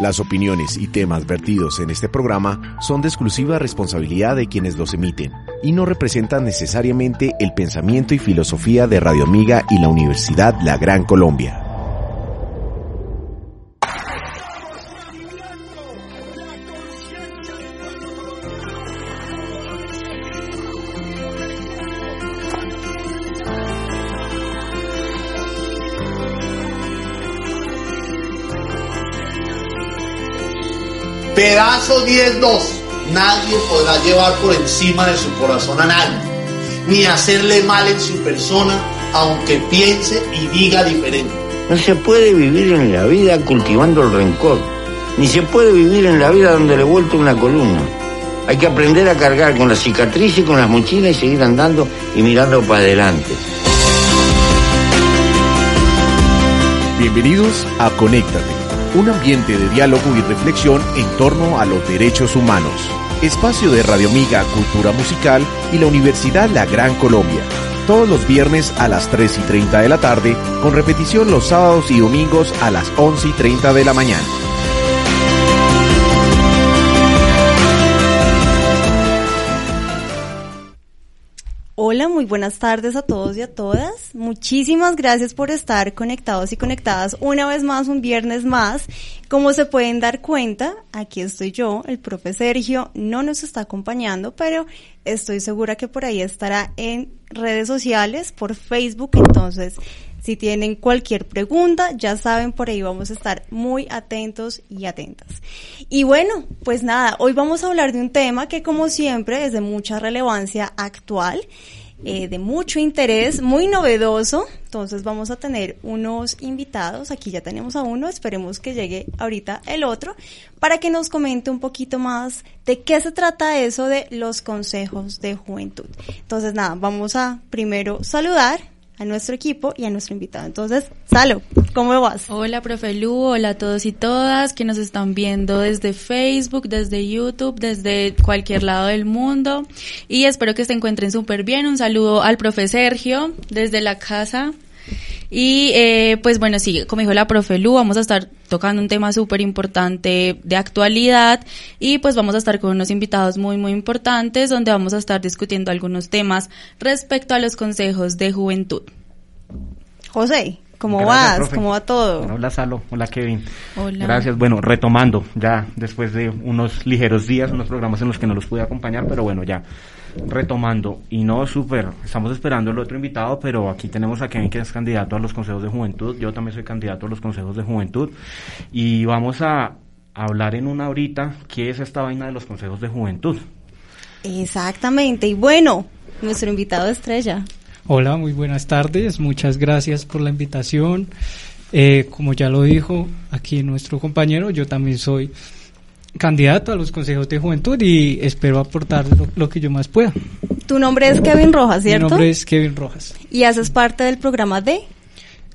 Las opiniones y temas vertidos en este programa son de exclusiva responsabilidad de quienes los emiten y no representan necesariamente el pensamiento y filosofía de Radio Amiga y la Universidad La Gran Colombia. Pedazo 10-2. Nadie podrá llevar por encima de su corazón a nadie, ni hacerle mal en su persona, aunque piense y diga diferente. No se puede vivir en la vida cultivando el rencor, ni se puede vivir en la vida donde le vuelto una columna. Hay que aprender a cargar con la cicatriz y con las mochilas y seguir andando y mirando para adelante. Bienvenidos a Conéctate un ambiente de diálogo y reflexión en torno a los derechos humanos. Espacio de Radio Amiga Cultura Musical y la Universidad La Gran Colombia. Todos los viernes a las 3 y 30 de la tarde, con repetición los sábados y domingos a las 11 y 30 de la mañana. Muy buenas tardes a todos y a todas. Muchísimas gracias por estar conectados y conectadas una vez más, un viernes más. Como se pueden dar cuenta, aquí estoy yo, el profe Sergio no nos está acompañando, pero estoy segura que por ahí estará en redes sociales, por Facebook, entonces si tienen cualquier pregunta, ya saben, por ahí vamos a estar muy atentos y atentas. Y bueno, pues nada, hoy vamos a hablar de un tema que como siempre es de mucha relevancia actual. Eh, de mucho interés, muy novedoso. Entonces vamos a tener unos invitados. Aquí ya tenemos a uno, esperemos que llegue ahorita el otro, para que nos comente un poquito más de qué se trata eso de los consejos de juventud. Entonces nada, vamos a primero saludar a nuestro equipo y a nuestro invitado. Entonces, Salo, ¿cómo vas? Hola, profe Lu, hola a todos y todas que nos están viendo desde Facebook, desde YouTube, desde cualquier lado del mundo y espero que se encuentren súper bien. Un saludo al profe Sergio desde la casa. Y eh, pues bueno, sí, como dijo la profe Lu, vamos a estar tocando un tema súper importante de actualidad y pues vamos a estar con unos invitados muy, muy importantes donde vamos a estar discutiendo algunos temas respecto a los consejos de juventud. José, ¿cómo vas? ¿Cómo va todo? hola Salo, hola Kevin. Hola. Gracias. Bueno, retomando ya después de unos ligeros días, unos programas en los que no los pude acompañar, pero bueno, ya retomando, y no súper, estamos esperando el otro invitado, pero aquí tenemos a Kevin que es candidato a los consejos de juventud, yo también soy candidato a los consejos de juventud, y vamos a hablar en una horita qué es esta vaina de los consejos de juventud. Exactamente, y bueno, nuestro invitado estrella. Hola, muy buenas tardes, muchas gracias por la invitación. Eh, como ya lo dijo aquí nuestro compañero, yo también soy candidato a los consejos de juventud y espero aportar lo, que yo más pueda. Tu nombre es Kevin Rojas, ¿cierto? Mi nombre es Kevin Rojas. Y haces parte del programa de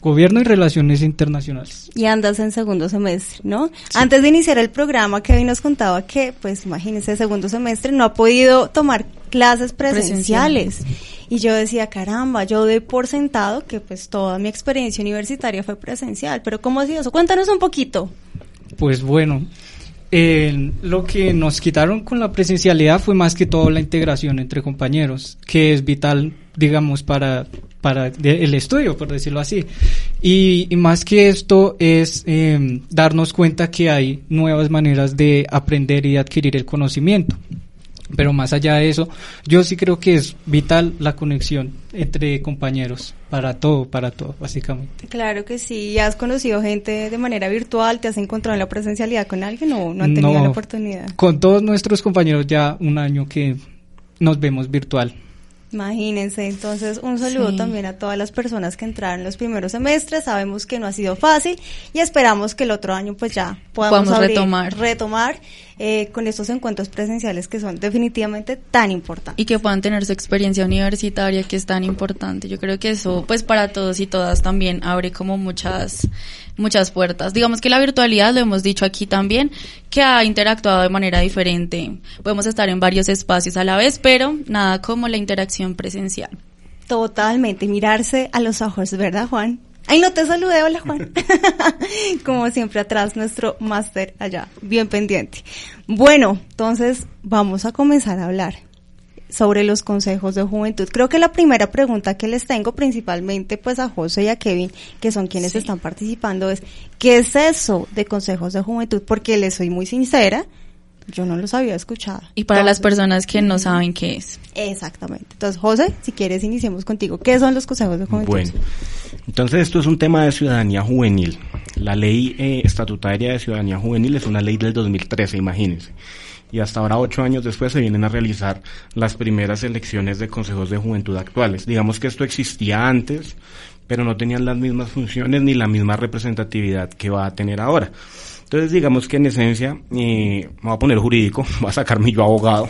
Gobierno y Relaciones Internacionales. Y andas en segundo semestre, ¿no? Antes de iniciar el programa, Kevin nos contaba que, pues imagínese, segundo semestre no ha podido tomar clases presenciales. Y yo decía, caramba, yo doy por sentado que pues toda mi experiencia universitaria fue presencial. Pero ¿cómo ha sido eso? Cuéntanos un poquito. Pues bueno, eh, lo que nos quitaron con la presencialidad fue más que todo la integración entre compañeros, que es vital, digamos, para, para el estudio, por decirlo así. Y, más que esto es eh, darnos cuenta que hay nuevas maneras de aprender y adquirir el conocimiento. Pero más allá de eso, yo sí creo que es vital la conexión entre compañeros para todo, para todo, básicamente. Claro que sí. ¿Has conocido gente de manera virtual? ¿Te has encontrado en la presencialidad con alguien o no han tenido la oportunidad? Con todos nuestros compañeros ya un año que nos vemos virtual. Imagínense, entonces un saludo Sí. también a todas las personas que entraron los primeros semestres. Sabemos que no ha sido fácil y esperamos que el otro año pues ya podamos abrir- retomar. retomar eh, con estos encuentros presenciales que son definitivamente tan importantes. y que puedan tener su experiencia universitaria que es tan importante. Yo creo que eso, pues para todos y todas también abre como muchas, muchas puertas. Digamos que la virtualidad, lo hemos dicho aquí también, que ha interactuado de manera diferente. Podemos estar en varios espacios a la vez, pero nada como la interacción presencial. Totalmente, mirarse a los ojos, ¿verdad, Juan? Ay, no te saludé, hola Juan. Como siempre atrás, nuestro máster allá, bien pendiente. Bueno, entonces vamos a comenzar a hablar sobre los consejos de juventud. Creo que la primera pregunta que les tengo principalmente pues a José y a Kevin, que son quienes Sí. están participando, es ¿qué es eso de consejos de juventud? Porque les soy muy sincera, yo no los había escuchado. Y para las personas que no saben qué es. Exactamente. Entonces, José, si quieres, iniciemos contigo. ¿Qué son los consejos de juventud? Bueno, entonces esto es un tema de ciudadanía juvenil. La ley eh, estatutaria de ciudadanía juvenil es una ley del 2013, imagínense. Y hasta ahora, ocho años después, se vienen a realizar las primeras elecciones de consejos de juventud actuales. Digamos que esto existía antes, pero no tenían las mismas funciones ni la misma representatividad que va a tener ahora. Entonces, digamos que en esencia, eh, me voy a poner jurídico, voy a sacar mi yo abogado.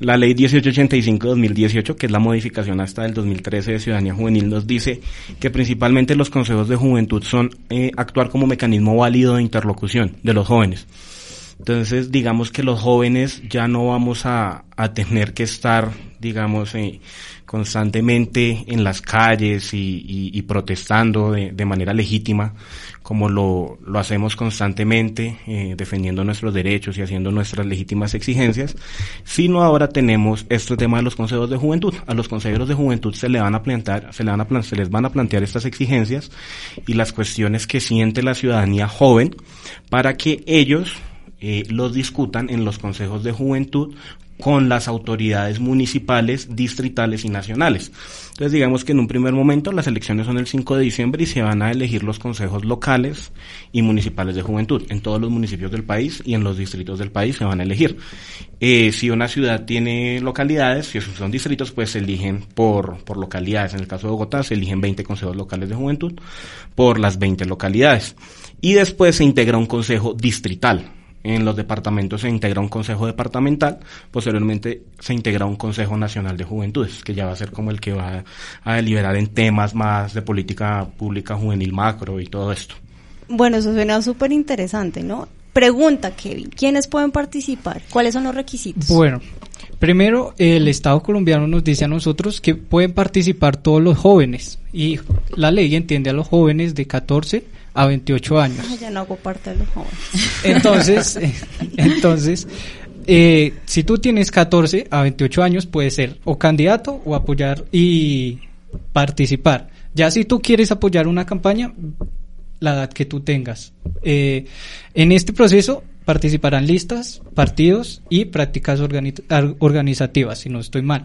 La ley 1885-2018, que es la modificación hasta el 2013 de Ciudadanía Juvenil, nos dice que principalmente los consejos de juventud son eh, actuar como mecanismo válido de interlocución de los jóvenes. Entonces, digamos que los jóvenes ya no vamos a, a tener que estar, digamos, eh, constantemente en las calles y, y- y protestando de, de manera legítima, como lo, lo hacemos constantemente, eh, defendiendo nuestros derechos y haciendo nuestras legítimas exigencias, sino ahora tenemos este tema de los consejos de juventud. A los consejeros de juventud se le van a plantear, se, le van a se les van a plantear estas exigencias y las cuestiones que siente la ciudadanía joven para que ellos eh, los discutan en los consejos de juventud con las autoridades municipales, distritales y nacionales. Entonces digamos que en un primer momento las elecciones son el 5 de diciembre y se van a elegir los consejos locales y municipales de juventud. En todos los municipios del país y en los distritos del país se van a elegir. Eh, si una ciudad tiene localidades, si esos son distritos, pues se eligen por, por localidades. En el caso de Bogotá se eligen 20 consejos locales de juventud por las 20 localidades. Y después se integra un consejo distrital. En los departamentos se integra un consejo departamental, posteriormente se integra un consejo nacional de juventudes, que ya va a ser como el que va a deliberar en temas más de política pública juvenil macro y todo esto. Bueno, eso suena súper interesante, ¿no? Pregunta, Kevin, ¿quiénes pueden participar? ¿Cuáles son los requisitos? Bueno, primero el Estado colombiano nos dice a nosotros que pueden participar todos los jóvenes y la ley entiende a los jóvenes de 14 a 28 años. Ay, ya no hago parte de los jóvenes. Entonces, entonces eh, si tú tienes 14 a 28 años, puedes ser o candidato o apoyar y participar. Ya si tú quieres apoyar una campaña, la edad que tú tengas. Eh, en este proceso participarán listas, partidos y prácticas organi- organizativas, si no estoy mal.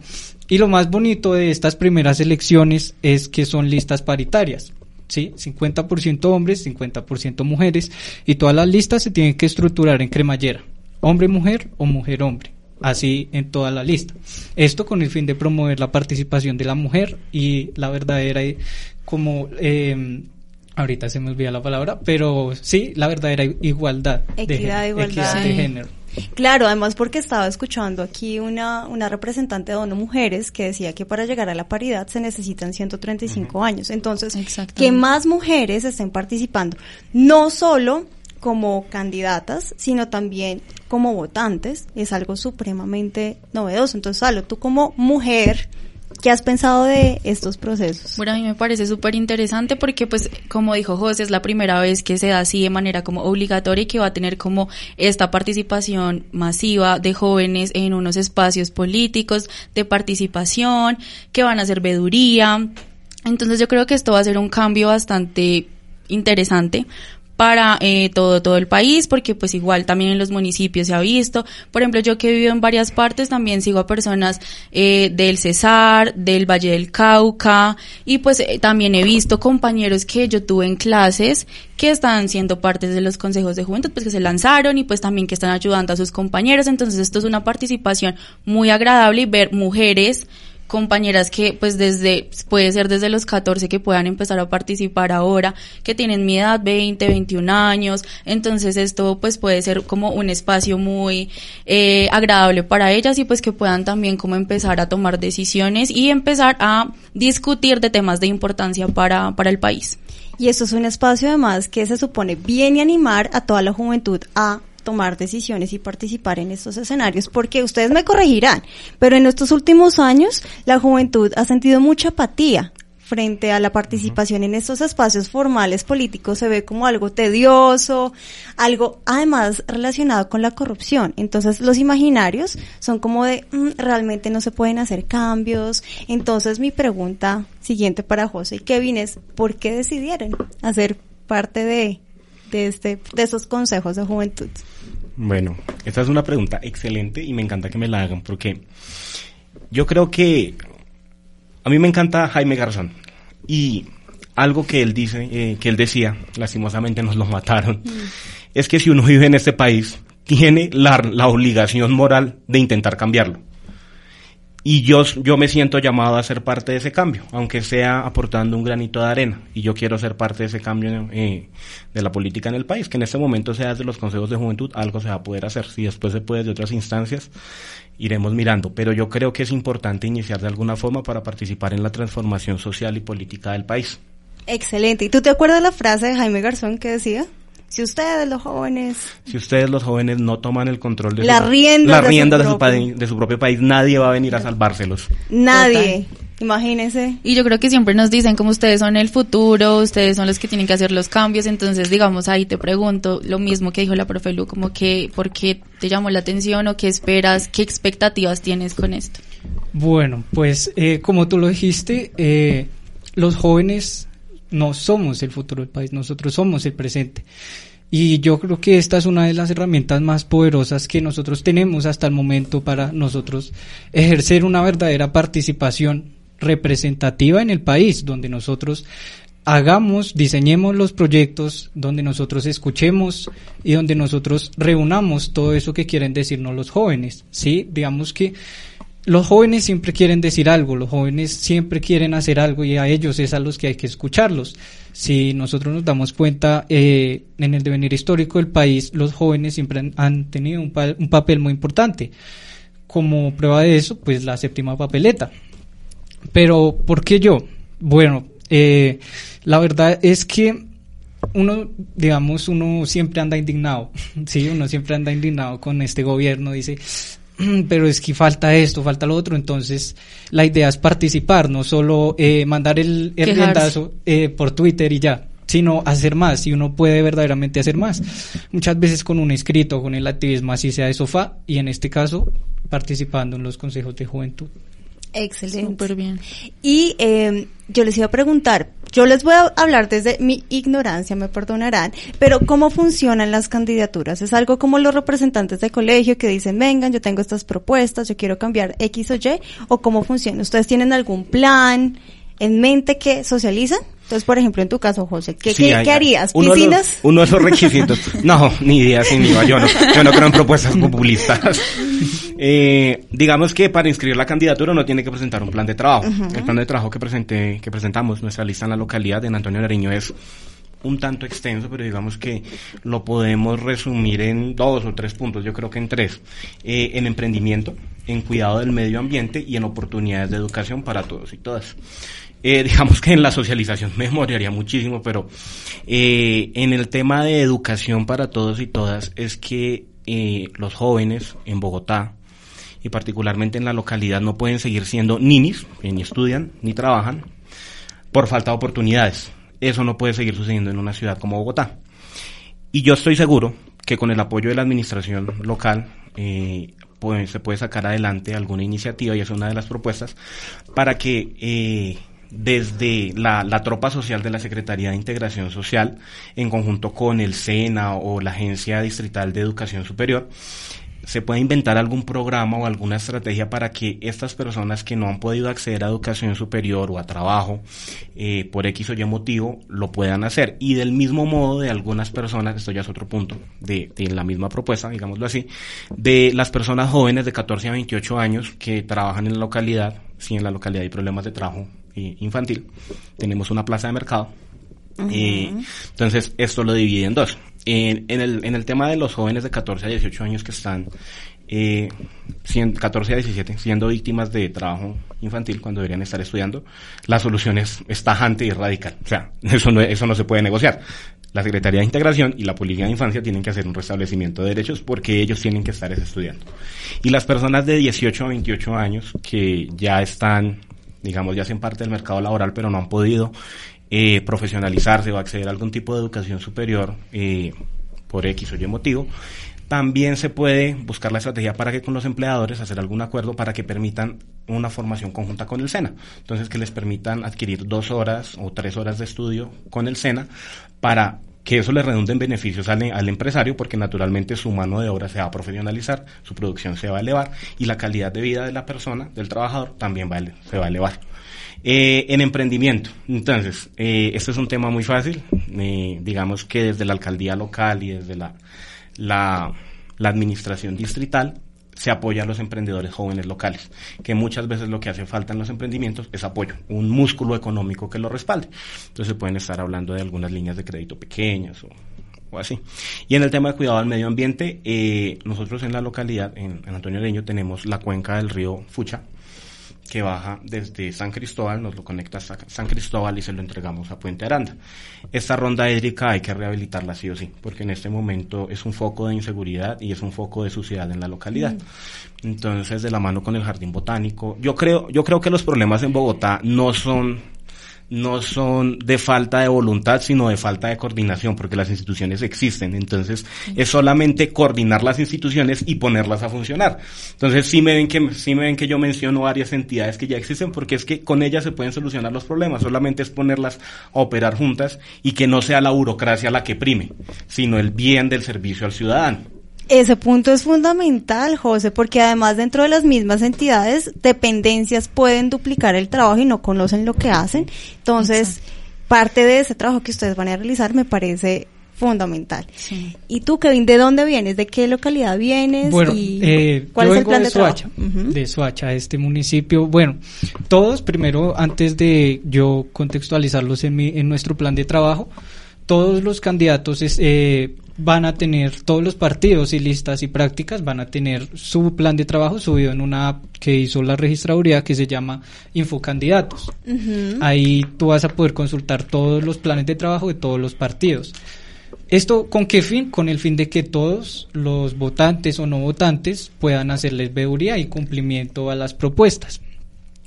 Y lo más bonito de estas primeras elecciones es que son listas paritarias. ¿Sí? 50% hombres, 50% mujeres, y todas las listas se tienen que estructurar en cremallera, hombre-mujer o mujer-hombre, así en toda la lista. Esto con el fin de promover la participación de la mujer y la verdadera, eh, como, eh, ahorita se me olvida la palabra, pero sí, la verdadera igualdad. Equidad, de, igualdad. equidad de género. Claro, además porque estaba escuchando aquí una, una representante de ONU Mujeres que decía que para llegar a la paridad se necesitan 135 años. Entonces, que más mujeres estén participando, no solo como candidatas, sino también como votantes, es algo supremamente novedoso. Entonces, Salo, tú como mujer, ¿qué has pensado de estos procesos? Bueno, a mí me parece súper interesante porque, pues, como dijo José, es la primera vez que se da así de manera como obligatoria y que va a tener como esta participación masiva de jóvenes en unos espacios políticos, de participación, que van a hacer veeduría. Entonces yo creo que esto va a ser un cambio bastante interesante para eh, todo todo el país porque pues igual también en los municipios se ha visto. Por ejemplo yo que he vivido en varias partes también sigo a personas eh, del Cesar del Valle del Cauca y pues eh, también he visto compañeros que yo tuve en clases que están siendo partes de los consejos de juventud pues que se lanzaron y pues también que están ayudando a sus compañeros. Entonces esto es una participación muy agradable y ver mujeres compañeras que pues desde, puede ser desde los 14 que puedan empezar a participar ahora, que tienen mi edad, 20, 21 años, entonces esto pues puede ser como un espacio muy eh, agradable para ellas y pues que puedan también como empezar a tomar decisiones y empezar a discutir de temas de importancia para, para el país. Y esto es un espacio además que se supone viene a animar a toda la juventud a tomar decisiones y participar en estos escenarios, porque ustedes me corregirán, pero en estos últimos años la juventud ha sentido mucha apatía frente a la participación en estos espacios formales políticos se ve como algo tedioso, algo además relacionado con la corrupción. Entonces los imaginarios son como de mm, realmente no se pueden hacer cambios. Entonces mi pregunta siguiente para José y Kevin es ¿por qué decidieron hacer parte de, de este de esos consejos de juventud? Bueno, esta es una pregunta excelente y me encanta que me la hagan porque yo creo que a mí me encanta Jaime Garzón y algo que él dice, eh, que él decía, lastimosamente nos lo mataron, mm. es que si uno vive en este país tiene la, la obligación moral de intentar cambiarlo y yo, yo me siento llamado a ser parte de ese cambio, aunque sea aportando un granito de arena. Y yo quiero ser parte de ese cambio eh, de la política en el país, que en este momento sea desde los consejos de juventud, algo se va a poder hacer. Si después se puede de otras instancias, iremos mirando. Pero yo creo que es importante iniciar de alguna forma para participar en la transformación social y política del país. Excelente. ¿Y tú te acuerdas la frase de Jaime Garzón que decía? Si ustedes los jóvenes... Si ustedes los jóvenes no toman el control de la su, rienda, la rienda de, su, de, su, propio país, nadie va a venir a salvárselos. Nadie. Imagínense. Y yo creo que siempre nos dicen como ustedes son el futuro, ustedes son los que tienen que hacer los cambios, entonces digamos ahí te pregunto lo mismo que dijo la profe Lu, como que por qué te llamó la atención o qué esperas, qué expectativas tienes con esto. Bueno, pues eh, como tú lo dijiste, eh, los jóvenes no somos el futuro del país, nosotros somos el presente. Y yo creo que esta es una de las herramientas más poderosas que nosotros tenemos hasta el momento para nosotros ejercer una verdadera participación representativa en el país, donde nosotros hagamos, diseñemos los proyectos, donde nosotros escuchemos y donde nosotros reunamos todo eso que quieren decirnos los jóvenes. Sí, digamos que los jóvenes siempre quieren decir algo, los jóvenes siempre quieren hacer algo y a ellos es a los que hay que escucharlos. Si nosotros nos damos cuenta eh, en el devenir histórico del país, los jóvenes siempre han, tenido un, un, papel muy importante. Como prueba de eso, pues la séptima papeleta. Pero, ¿por qué yo? Bueno, eh, la verdad es que uno, digamos, uno siempre anda indignado, sí, uno siempre anda indignado con este gobierno, dice, pero es que falta esto, falta lo otro, entonces la idea es participar, no solo eh, mandar el, el eh, por Twitter y ya, sino hacer más, y uno puede verdaderamente hacer más. Muchas veces con un escrito, con el activismo así sea de sofá, y en este caso participando en los consejos de juventud. Excelente. Súper bien. Y eh, yo les iba a preguntar, yo les voy a hablar desde mi ignorancia, me perdonarán, pero ¿cómo funcionan las candidaturas? ¿Es algo como los representantes de colegio que dicen, vengan, yo tengo estas propuestas, yo quiero cambiar X o Y? ¿O cómo funciona? ¿Ustedes tienen algún plan en mente que socializan? Entonces, por ejemplo, en tu caso, José, ¿qué, ¿qué, harías? ¿Piscinas? uno de esos requisitos. no, ni idea, sin iba. Yo no, yo no creo en propuestas populistas. eh, digamos que para inscribir la candidatura uno tiene que presentar un plan de trabajo. El plan de trabajo que presenté, que presentamos, nuestra lista en la localidad de Antonio Nariño es un tanto extenso, pero digamos que lo podemos resumir en dos o tres puntos, yo creo que en tres. Eh, en emprendimiento, en cuidado del medio ambiente y en oportunidades de educación para todos y todas. Eh, digamos que en la socialización me moriría muchísimo, pero eh, en el tema de educación para todos y todas es que eh, los jóvenes en Bogotá y particularmente en la localidad no pueden seguir siendo ninis, ni estudian ni trabajan, por falta de oportunidades. Eso no puede seguir sucediendo en una ciudad como Bogotá. Y yo estoy seguro que con el apoyo de la administración local pues, se puede sacar adelante alguna iniciativa, y es una de las propuestas, para que desde la, tropa social de la Secretaría de Integración Social, en conjunto con el SENA o la Agencia Distrital de Educación Superior, se puede inventar algún programa o alguna estrategia para que estas personas que no han podido acceder a educación superior o a trabajo eh, por X o Y motivo lo puedan hacer. Y del mismo modo de algunas personas, esto ya es otro punto de, de la misma propuesta, digámoslo así, de las personas jóvenes de 14 a 28 años que trabajan en la localidad, si en la localidad hay problemas de trabajo eh, infantil, tenemos una plaza de mercado. Eh, entonces, esto lo divide en dos. En, en, el, en el tema de los jóvenes de 14 a 18 años que están, eh, 14 a 17, siendo víctimas de trabajo infantil cuando deberían estar estudiando, la solución es, es tajante y radical. O sea, eso no, eso no se puede negociar. La Secretaría de Integración y la Policía de Infancia tienen que hacer un restablecimiento de derechos porque ellos tienen que estar estudiando. Y las personas de 18 a 28 años que ya están, digamos, ya hacen parte del mercado laboral pero no han podido eh, profesionalizarse o acceder a algún tipo de educación superior eh, por X o Y motivo, también se puede buscar la estrategia para que con los empleadores hacer algún acuerdo para que permitan una formación conjunta con el SENA. Entonces, que les permitan adquirir dos horas o tres horas de estudio con el SENA para que eso le redunde en beneficios al, al, empresario porque naturalmente su mano de obra se va a profesionalizar, su producción se va a elevar y la calidad de vida de la persona, del trabajador, también se va a elevar. Eh, en emprendimiento, entonces, eh, este es un tema muy fácil, eh, digamos que desde la alcaldía local y desde la, la, la administración distrital se apoya a los emprendedores jóvenes locales, que muchas veces lo que hace falta en los emprendimientos es apoyo, un músculo económico que lo respalde. Entonces pueden estar hablando de algunas líneas de crédito pequeñas o, así. Y en el tema de cuidado al medio ambiente, eh, nosotros en la localidad, en Antonio Leño, tenemos la cuenca del río Fucha, que baja desde San Cristóbal, nos lo conecta a San Cristóbal y se lo entregamos a Puente Aranda. Esta ronda hídrica hay que rehabilitarla sí o sí, porque en este momento es un foco de inseguridad y es un foco de suciedad en la localidad. Mm. Entonces, de la mano con el jardín botánico, yo creo, yo creo que los problemas en Bogotá no son no son de falta de voluntad, sino de falta de coordinación, porque las instituciones existen. Entonces, es solamente coordinar las instituciones y ponerlas a funcionar. Entonces, sí me ven que, sí me ven que yo menciono varias entidades que ya existen, porque es que con ellas se pueden solucionar los problemas. Solamente es ponerlas a operar juntas y que no sea la burocracia la que prime, sino el bien del servicio al ciudadano. Ese punto es fundamental, José, porque además dentro de las mismas entidades, dependencias pueden duplicar el trabajo y no conocen lo que hacen. Entonces, Exacto. parte de ese trabajo que ustedes van a realizar me parece fundamental. Sí. ¿Y tú, Kevin, de dónde vienes? ¿De qué localidad vienes? Bueno, y eh, ¿cuál yo es el plan de, de, Soacha? Uh -huh. de Soacha, este municipio. Bueno, todos, primero, antes de yo contextualizarlos en, mi, en nuestro plan de trabajo, todos los candidatos es, eh, van a tener, todos los partidos y listas y prácticas van a tener su plan de trabajo subido en una app que hizo la registraduría que se llama Infocandidatos. Uh -huh. Ahí tú vas a poder consultar todos los planes de trabajo de todos los partidos. ¿Esto con qué fin? Con el fin de que todos los votantes o no votantes puedan hacerles veeduría y cumplimiento a las propuestas.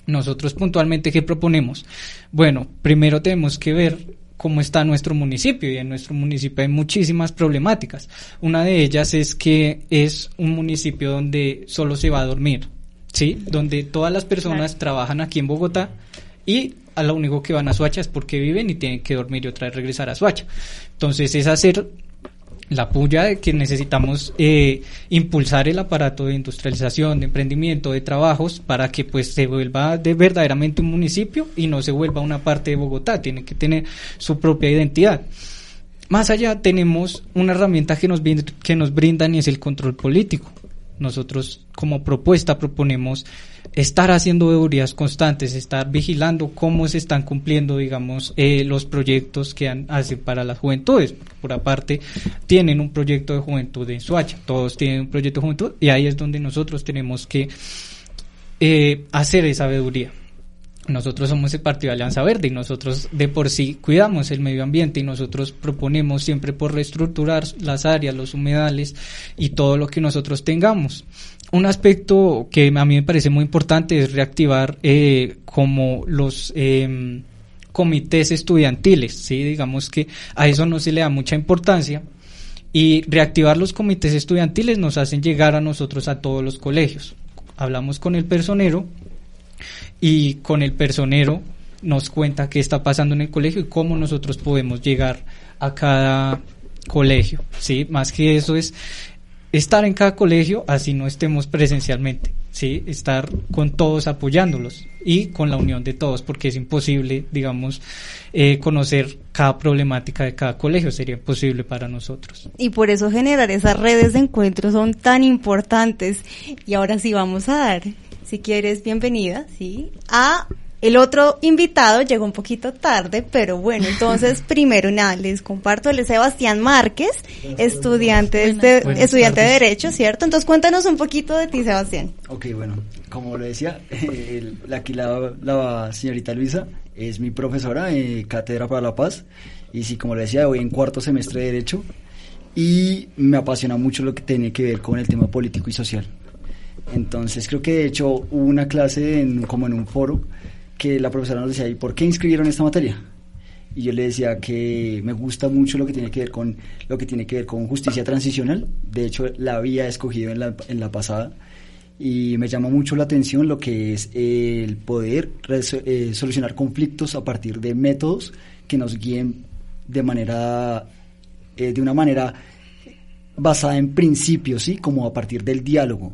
Nosotros puntualmente, ¿qué proponemos? Bueno, primero tenemos que ver cómo está nuestro municipio y en nuestro municipio hay muchísimas problemáticas. Una de ellas es que es un municipio donde solo se va a dormir, ¿sí? Donde todas las personas claro. trabajan aquí en Bogotá y a lo único que van a Suacha es porque viven y tienen que dormir y otra vez regresar a Suacha. Entonces es hacer la puya de que necesitamos eh, impulsar el aparato de industrialización, de emprendimiento, de trabajos para que pues se vuelva de verdaderamente un municipio y no se vuelva una parte de Bogotá, tiene que tener su propia identidad. Más allá tenemos una herramienta que nos, que nos brindan y es el control político. Nosotros como propuesta proponemos estar haciendo veedurías constantes, estar vigilando cómo se están cumpliendo, digamos, eh, los proyectos que han, hacen para las juventudes. Por aparte, tienen un proyecto de juventud en Suacha, todos tienen un proyecto de juventud y ahí es donde nosotros tenemos que eh, hacer esa veeduría. Nosotros somos el Partido Alianza Verde y nosotros de por sí cuidamos el medio ambiente y nosotros proponemos siempre por reestructurar las áreas, los humedales y todo lo que nosotros tengamos un aspecto que a mí me parece muy importante es reactivar eh, como los eh, comités estudiantiles, sí, digamos que a eso no se le da mucha importancia y reactivar los comités estudiantiles nos hacen llegar a nosotros a todos los colegios. Hablamos con el personero y con el personero nos cuenta qué está pasando en el colegio y cómo nosotros podemos llegar a cada colegio, sí, más que eso es estar en cada colegio, así no estemos presencialmente, ¿sí? Estar con todos apoyándolos y con la unión de todos, porque es imposible, digamos, eh, conocer cada problemática de cada colegio, sería imposible para nosotros. Y por eso generar esas redes de encuentro son tan importantes. Y ahora sí vamos a dar, si quieres, bienvenida, ¿sí? A el otro invitado llegó un poquito tarde, pero bueno, entonces primero nada, les comparto, él es Sebastián Márquez, estudiante, de, estudiante de Derecho, ¿cierto? Entonces cuéntanos un poquito de ti, Sebastián. Ok, bueno, como lo decía, el, aquí la, la, señorita Luisa es mi profesora de Cátedra para la Paz, y sí, como le decía, voy en cuarto semestre de Derecho, y me apasiona mucho lo que tiene que ver con el tema político y social. Entonces creo que de hecho hubo una clase en, como en un foro que la profesora nos decía, ¿y por qué inscribieron esta materia? Y yo le decía que me gusta mucho lo que tiene que ver con lo que tiene que ver con justicia transicional. De hecho, la había escogido en la, en la pasada y me llama mucho la atención lo que es el poder eh, solucionar conflictos a partir de métodos que nos guíen de manera eh, de una manera basada en principios, sí, como a partir del diálogo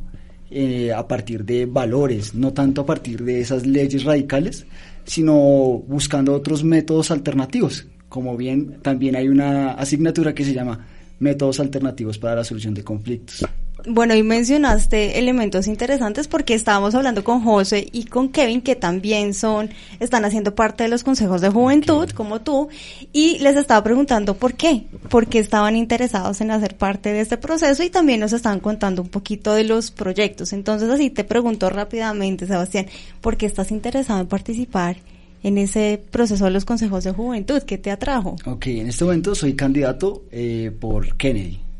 eh, a partir de valores, no tanto a partir de esas leyes radicales, sino buscando otros métodos alternativos. Como bien, también hay una asignatura que se llama métodos alternativos para la solución de conflictos. Bueno, y mencionaste elementos interesantes porque estábamos hablando con José y con Kevin, que también son, están haciendo parte de los consejos de juventud, como tú, y les estaba preguntando por qué, por qué estaban interesados en hacer parte de este proceso y también nos estaban contando un poquito de los proyectos. Entonces, así te pregunto rápidamente, Sebastián, ¿por qué estás interesado en participar en ese proceso de los consejos de juventud? ¿Qué te atrajo? Ok, en este momento soy candidato eh, por Kennedy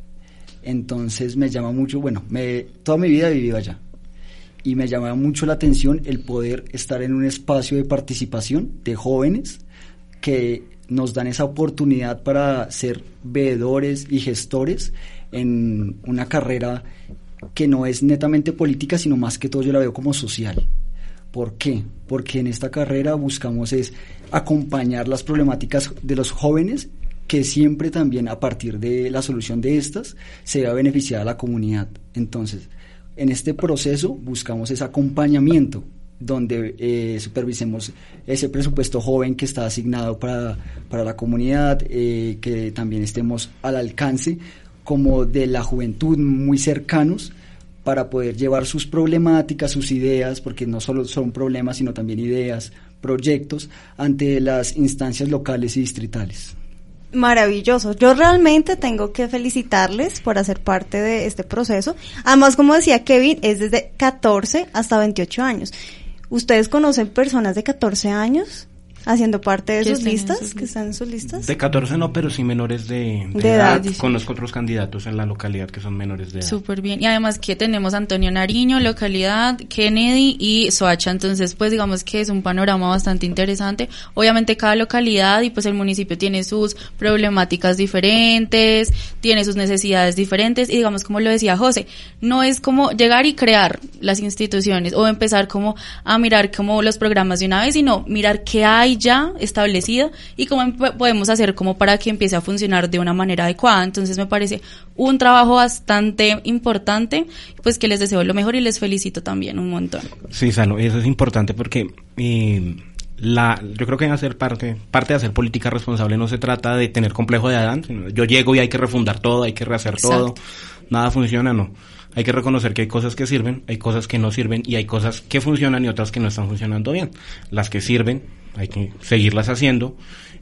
entonces me llama mucho, bueno, me, toda mi vida he vivido allá y me llama mucho la atención el poder estar en un espacio de participación de jóvenes que nos dan esa oportunidad para ser veedores y gestores en una carrera que no es netamente política, sino más que todo yo la veo como social. ¿Por qué? Porque en esta carrera buscamos es acompañar las problemáticas de los jóvenes que siempre también a partir de la solución de estas se va a beneficiar a la comunidad. Entonces, en este proceso buscamos ese acompañamiento donde eh, supervisemos ese presupuesto joven que está asignado para, la comunidad, eh, que también estemos al alcance como de la juventud muy cercanos para poder llevar sus problemáticas, sus ideas, porque no solo son problemas, sino también ideas, proyectos, ante las instancias locales y distritales. Maravilloso. Yo realmente tengo que felicitarles por hacer parte de este proceso. Además, como decía Kevin, es desde 14 hasta 28 años. ¿Ustedes conocen personas de 14 años? Haciendo parte de sus listas, que están en sus listas. De 14 no, pero sí menores de, edad. Conozco otros candidatos en la localidad que son menores de edad. Súper bien. Y además que tenemos Antonio Nariño, localidad, Kennedy y Soacha. Entonces, pues digamos que es un panorama bastante interesante. Obviamente cada localidad y pues el municipio tiene sus problemáticas diferentes, tiene sus necesidades diferentes. Y digamos, como lo decía José, no es como llegar y crear las instituciones o empezar como a mirar como los programas de una vez, sino mirar qué hay ya establecida y cómo podemos hacer como para que empiece a funcionar de una manera adecuada. Entonces me parece un trabajo bastante importante, pues que les deseo lo mejor y les felicito también un montón. Sí, Salo, eso es importante porque eh, la, yo creo que hacer parte, parte de hacer política responsable no se trata de tener complejo de Adán, yo llego y hay que refundar todo, hay que rehacer todo, nada funciona, no hay que reconocer que hay cosas que sirven, hay cosas que no sirven y hay cosas que funcionan y otras que no están funcionando bien. Las que sirven hay que seguirlas haciendo,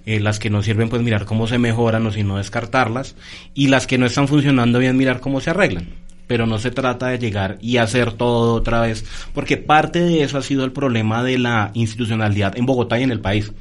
eh, las que no sirven pues mirar cómo se mejoran o si no descartarlas. Y las que no están funcionando bien mirar cómo se arreglan. Pero no se trata de llegar y hacer todo otra vez, porque parte de eso ha sido el problema de la institucionalidad en Bogotá y en el país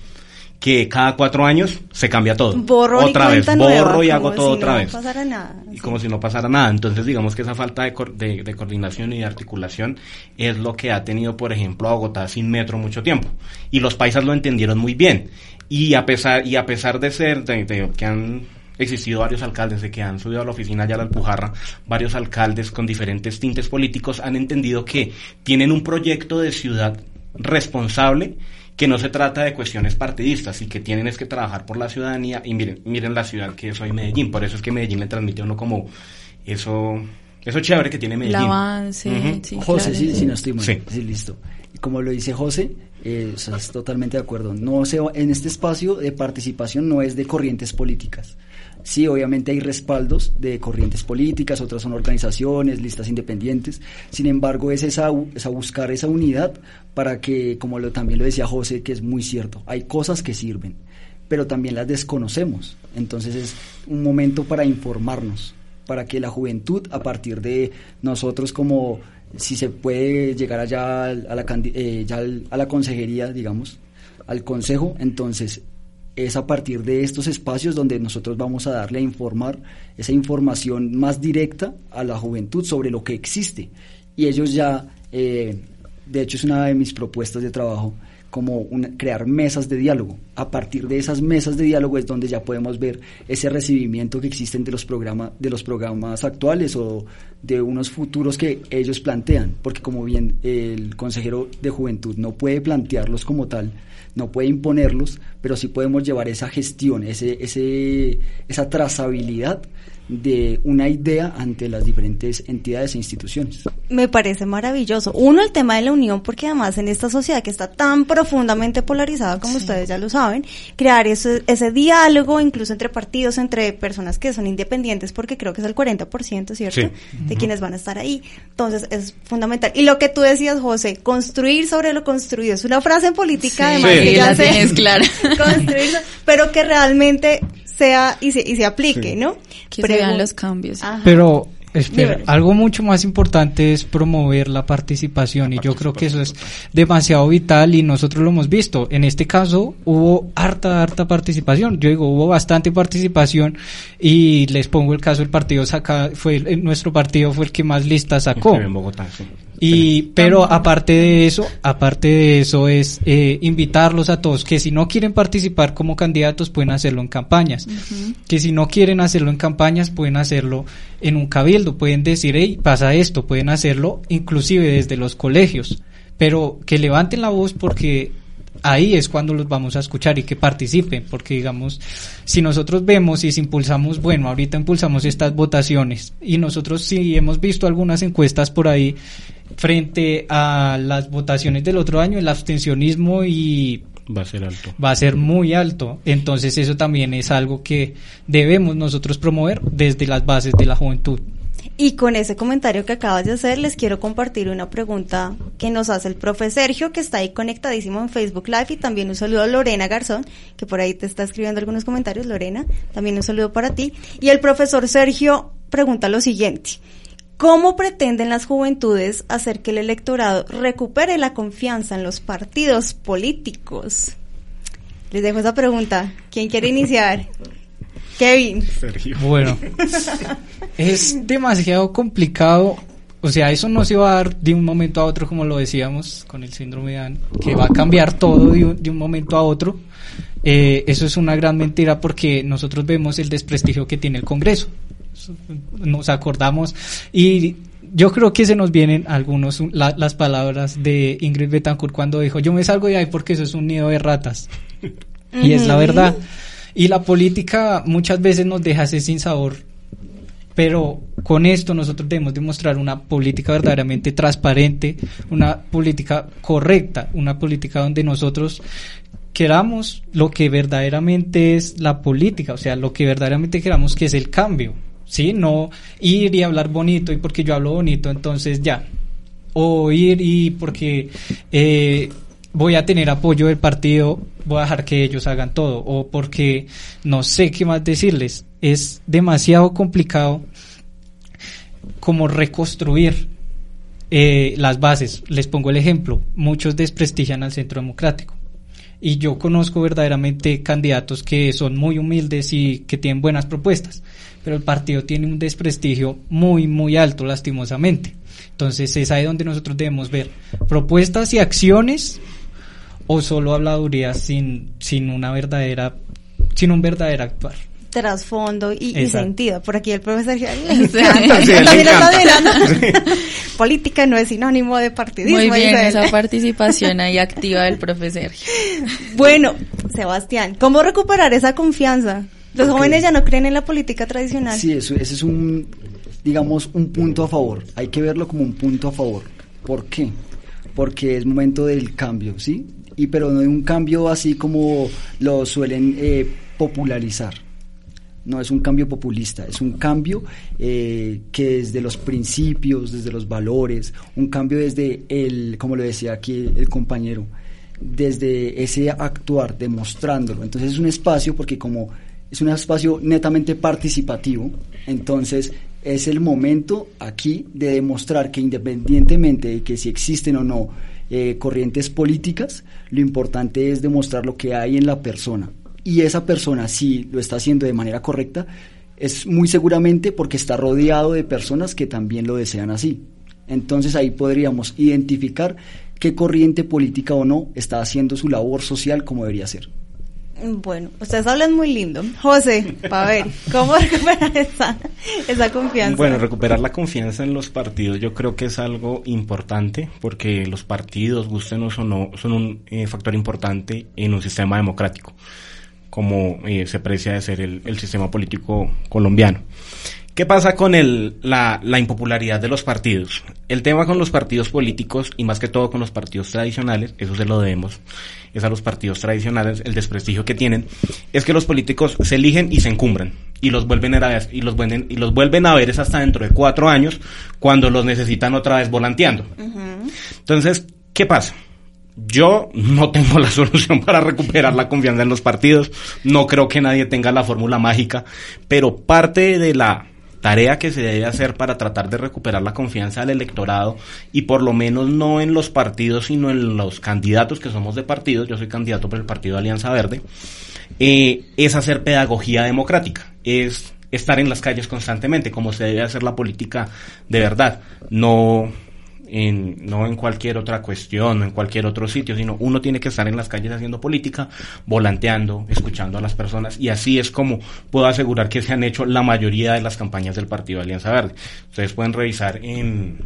que cada cuatro años se cambia todo. Borro otra vez, borro y hago todo otra vez. No pasara nada. Y como si no pasara nada. Entonces, digamos que esa falta de, de, coordinación y de articulación es lo que ha tenido, por ejemplo, a Bogotá sin metro mucho tiempo. Y los paisas lo entendieron muy bien. Y a pesar, y a pesar de ser, de, que han existido varios alcaldes de que han subido a la oficina ya la Alpujarra, varios alcaldes con diferentes tintes políticos han entendido que tienen un proyecto de ciudad responsable que no se trata de cuestiones partidistas y que tienen es que trabajar por la ciudadanía y miren, miren la ciudad que es hoy Medellín, por eso es que Medellín le transmite a uno como eso Eso chévere que tiene Medellín. El avance, sí, José, claro. sí, sí, no estoy mal. Sí. Sí. listo. Como lo dice José, eh, o sea, es totalmente de acuerdo. No se va- en este espacio de participación no es de corrientes políticas. Sí, obviamente hay respaldos de corrientes políticas, otras son organizaciones, listas independientes. Sin embargo, es esa, esa buscar esa unidad para que, como también lo decía José, que es muy cierto, hay cosas que sirven, pero también las desconocemos. Entonces es un momento para informarnos, para que la juventud, a partir de nosotros como si se puede llegar allá al- a la, eh, ya a la consejería, digamos, al consejo, entonces es a partir de estos espacios donde nosotros vamos a darle a informar esa información más directa a la juventud sobre lo que existe. Y ellos ya, eh, de hecho es una de mis propuestas de trabajo, como crear mesas de diálogo. A partir de esas mesas de diálogo es donde ya podemos ver ese recibimiento que existen de los, programa, de los programas actuales o de unos futuros que ellos plantean, porque como bien el consejero de juventud no puede plantearlos como tal, no puede imponerlos, pero sí podemos llevar esa gestión, ese, ese, esa trazabilidad de una idea ante las diferentes entidades e instituciones. Me parece maravilloso. Uno, el tema de la unión, porque además en esta sociedad que está tan profundamente polarizada, como ustedes ya lo saben, crear ese, ese diálogo, incluso entre partidos, entre personas que son independientes, porque creo que es el 40%, ¿cierto? Sí. De quienes van a estar ahí. Entonces, es fundamental. Y lo que tú decías, José, construir sobre lo construido. Es una frase en política, Sí, además, Sí. que ya la sé. construir, pero que realmente sea y se, y se aplique, Sí. ¿no? Que se vean los cambios. Ajá. Pero, espera, Dímelo. algo mucho más importante es promover la participación y yo creo que eso es demasiado vital y nosotros lo hemos visto. En este caso hubo harta, harta participación. Yo digo, hubo bastante participación y les pongo el caso, el partido saca, fue, el- nuestro partido fue el que más listas sacó. En Bogotá, sí. Y, pero aparte de eso, aparte de eso es eh, invitarlos a todos que si no quieren participar como candidatos pueden hacerlo en campañas. Que si no quieren hacerlo en campañas pueden hacerlo en un cabildo, pueden decir, hey, pasa esto, pueden hacerlo inclusive desde los colegios. Pero que levanten la voz porque ahí es cuando los vamos a escuchar y que participen, porque digamos, si nosotros vemos y si impulsamos, bueno, ahorita impulsamos estas votaciones y nosotros sí hemos visto algunas encuestas por ahí frente a las votaciones del otro año, el abstencionismo y Va a ser alto. va a ser muy alto. Entonces eso también es algo que debemos nosotros promover desde las bases de la juventud. Y con ese comentario que acabas de hacer, les quiero compartir una pregunta que nos hace el profe Sergio, que está ahí conectadísimo en Facebook Live, y también un saludo a Lorena Garzón, que por ahí te está escribiendo algunos comentarios, Lorena, también un saludo para ti. Y el profesor Sergio pregunta lo siguiente. ¿Cómo pretenden las juventudes hacer que el electorado recupere la confianza en los partidos políticos? Les dejo esa pregunta. ¿Quién quiere iniciar? Kevin. Sergio. Bueno, es demasiado complicado. O sea, eso no se va a dar de un momento a otro, como lo decíamos con el síndrome de Down, que va a cambiar todo de un, de un momento a otro. Eh, eso es una gran mentira porque nosotros vemos el desprestigio que tiene el Congreso. Nos acordamos y yo creo que se nos vienen algunos la- las palabras de Ingrid Betancourt cuando dijo yo me salgo de ahí porque eso es un nido de ratas. Y es la verdad. Y la política muchas veces nos deja ese sin sabor. Pero con esto nosotros debemos demostrar una política verdaderamente transparente, una política correcta, una política donde nosotros queramos lo que verdaderamente es la política, o sea, lo que verdaderamente queramos que es el cambio, ¿sí? No ir y hablar bonito y porque yo hablo bonito, entonces ya. O ir y porque eh, voy a tener apoyo del partido, voy a dejar que ellos hagan todo. O porque no sé qué más decirles. Es demasiado complicado como reconstruir eh, las bases. Les pongo el ejemplo. Muchos desprestigian al centro democrático. Y yo conozco verdaderamente candidatos que son muy humildes y que tienen buenas propuestas. Pero el partido tiene un desprestigio muy, muy alto, lastimosamente. Entonces es ahí donde nosotros debemos ver propuestas y acciones o solo habladurías sin, sin una verdadera, sin un verdadero actuar. trasfondo y, sentido. Por aquí el profesor le Sí. encanta. Sí, le También está encanta. mirando. Política no es sinónimo de partidismo. Muy bien esa participación ahí activa del profe Sergio. Bueno, Sebastián, ¿cómo recuperar esa confianza? Los jóvenes ya no creen en la política tradicional. Sí, eso, ese es un, digamos, un punto a favor. Hay que verlo como un punto a favor. ¿Por qué? Porque es momento del cambio, ¿sí? Y pero no de un cambio así como lo suelen eh, popularizar. No es un cambio populista, es un cambio eh, que desde los principios, desde los valores, un cambio desde el, como lo decía aquí el compañero, desde ese actuar, demostrándolo. Entonces es un espacio porque como es un espacio netamente participativo, entonces es el momento aquí de demostrar que independientemente de que si existen o no eh, corrientes políticas, lo importante es demostrar lo que hay en la persona. Y esa persona, si lo está haciendo de manera correcta, es muy seguramente porque está rodeado de personas que también lo desean así. Entonces ahí podríamos identificar qué corriente política o no está haciendo su labor social como debería ser. Bueno, ustedes hablan muy lindo. José, para ver, ¿cómo recuperar esa, esa confianza? Bueno, recuperar la confianza en los partidos yo creo que es algo importante porque los partidos, gustenos o no, son un eh, factor importante en un sistema democrático, como eh, se aprecia de ser el sistema político colombiano. ¿Qué pasa con el, la, la, impopularidad de los partidos? El tema con los partidos políticos y más que todo con los partidos tradicionales, eso se lo debemos, es a los partidos tradicionales, el desprestigio que tienen, es que los políticos se eligen y se encumbran y los vuelven a, y los vuelven, y los vuelven a ver es hasta dentro de cuatro años cuando los necesitan otra vez volanteando. Uh -huh. Entonces, ¿qué pasa? Yo no tengo la solución para recuperar la confianza en los partidos, no creo que nadie tenga la fórmula mágica, pero parte de la tarea que se debe hacer para tratar de recuperar la confianza del electorado y por lo menos no en los partidos sino en los candidatos que somos de partidos, yo soy candidato por el partido Alianza Verde, eh, es hacer pedagogía democrática, es estar en las calles constantemente como se debe hacer la política de verdad, no en, no en cualquier otra cuestión, no en cualquier otro sitio, sino uno tiene que estar en las calles haciendo política, volanteando, escuchando a las personas, y así es como puedo asegurar que se han hecho la mayoría de las campañas del Partido Alianza Verde. Ustedes pueden revisar en,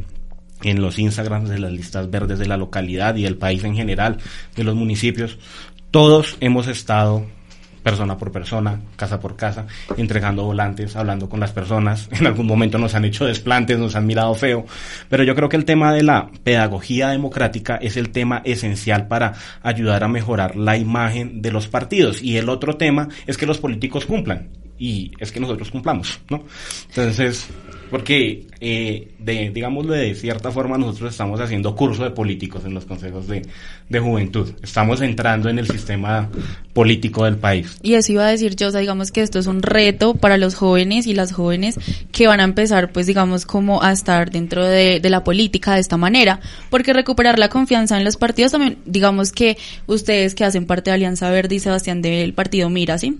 en los Instagrams de las listas verdes de la localidad y del país en general, de los municipios, todos hemos estado persona por persona, casa por casa, entregando volantes, hablando con las personas. En algún momento nos han hecho desplantes, nos han mirado feo, pero yo creo que el tema de la pedagogía democrática es el tema esencial para ayudar a mejorar la imagen de los partidos. Y el otro tema es que los políticos cumplan y es que nosotros cumplamos, ¿no? Entonces, porque eh, de, digámoslo de cierta forma nosotros estamos haciendo curso de políticos en los consejos de, de, juventud estamos entrando en el sistema político del país y eso iba a decir yo o sea digamos que esto es un reto para los jóvenes y las jóvenes que van a empezar pues digamos como a estar dentro de, de la política de esta manera porque recuperar la confianza en los partidos también digamos que ustedes que hacen parte de Alianza Verde y Sebastián del partido Mira ¿sí?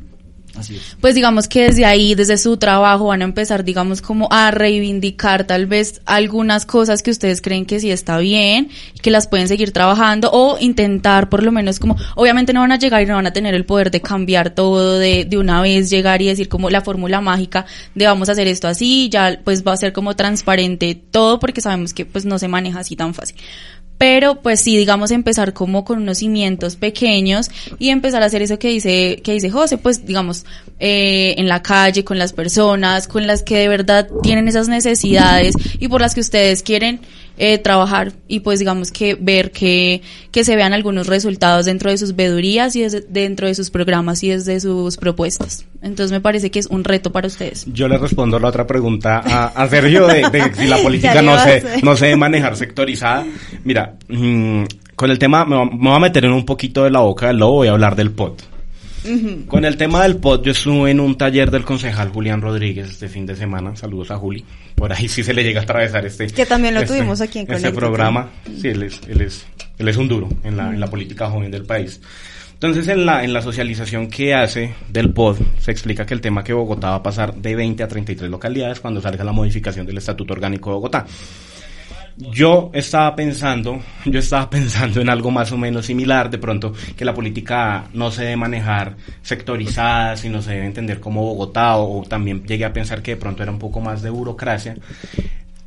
Pues digamos que desde ahí, desde su trabajo, van a empezar, digamos, como a reivindicar tal vez algunas cosas que ustedes creen que sí está bien, que las pueden seguir trabajando o intentar por lo menos como, obviamente no van a llegar y no van a tener el poder de cambiar todo de, de una vez, llegar y decir como la fórmula mágica de vamos a hacer esto así, ya pues va a ser como transparente todo porque sabemos que pues no se maneja así tan fácil pero pues sí, digamos, empezar como con unos cimientos pequeños y empezar a hacer eso que dice, que dice José, pues digamos, eh, en la calle, con las personas, con las que de verdad tienen esas necesidades y por las que ustedes quieren eh, trabajar y pues digamos que ver que, que se vean algunos resultados dentro de sus vedurías y desde, dentro de sus programas y desde sus propuestas. Entonces me parece que es un reto para ustedes. Yo le respondo la otra pregunta a, a Sergio de, de, si la política no se, no se debe manejar sectorizada. Mira, mmm, con el tema me, me voy a meter en un poquito de la boca del lobo, voy a hablar del POT. Uh -huh. Con el tema del POT, yo estuve en un taller del concejal Julián Rodríguez este fin de semana. Saludos a Juli. Por ahí sí se le llega a atravesar este. Que también lo este, tuvimos aquí en Este programa. Sí, él es, él es, él es un duro en la, en la política joven del país. Entonces, en la, en la socialización que hace del POD, se explica que el tema que Bogotá va a pasar de 20 a 33 localidades cuando salga la modificación del Estatuto Orgánico de Bogotá yo estaba pensando, yo estaba pensando en algo más o menos similar, de pronto que la política no se debe manejar sectorizada, sino se debe entender como Bogotá, o, o, también llegué a pensar que de pronto era un poco más de burocracia,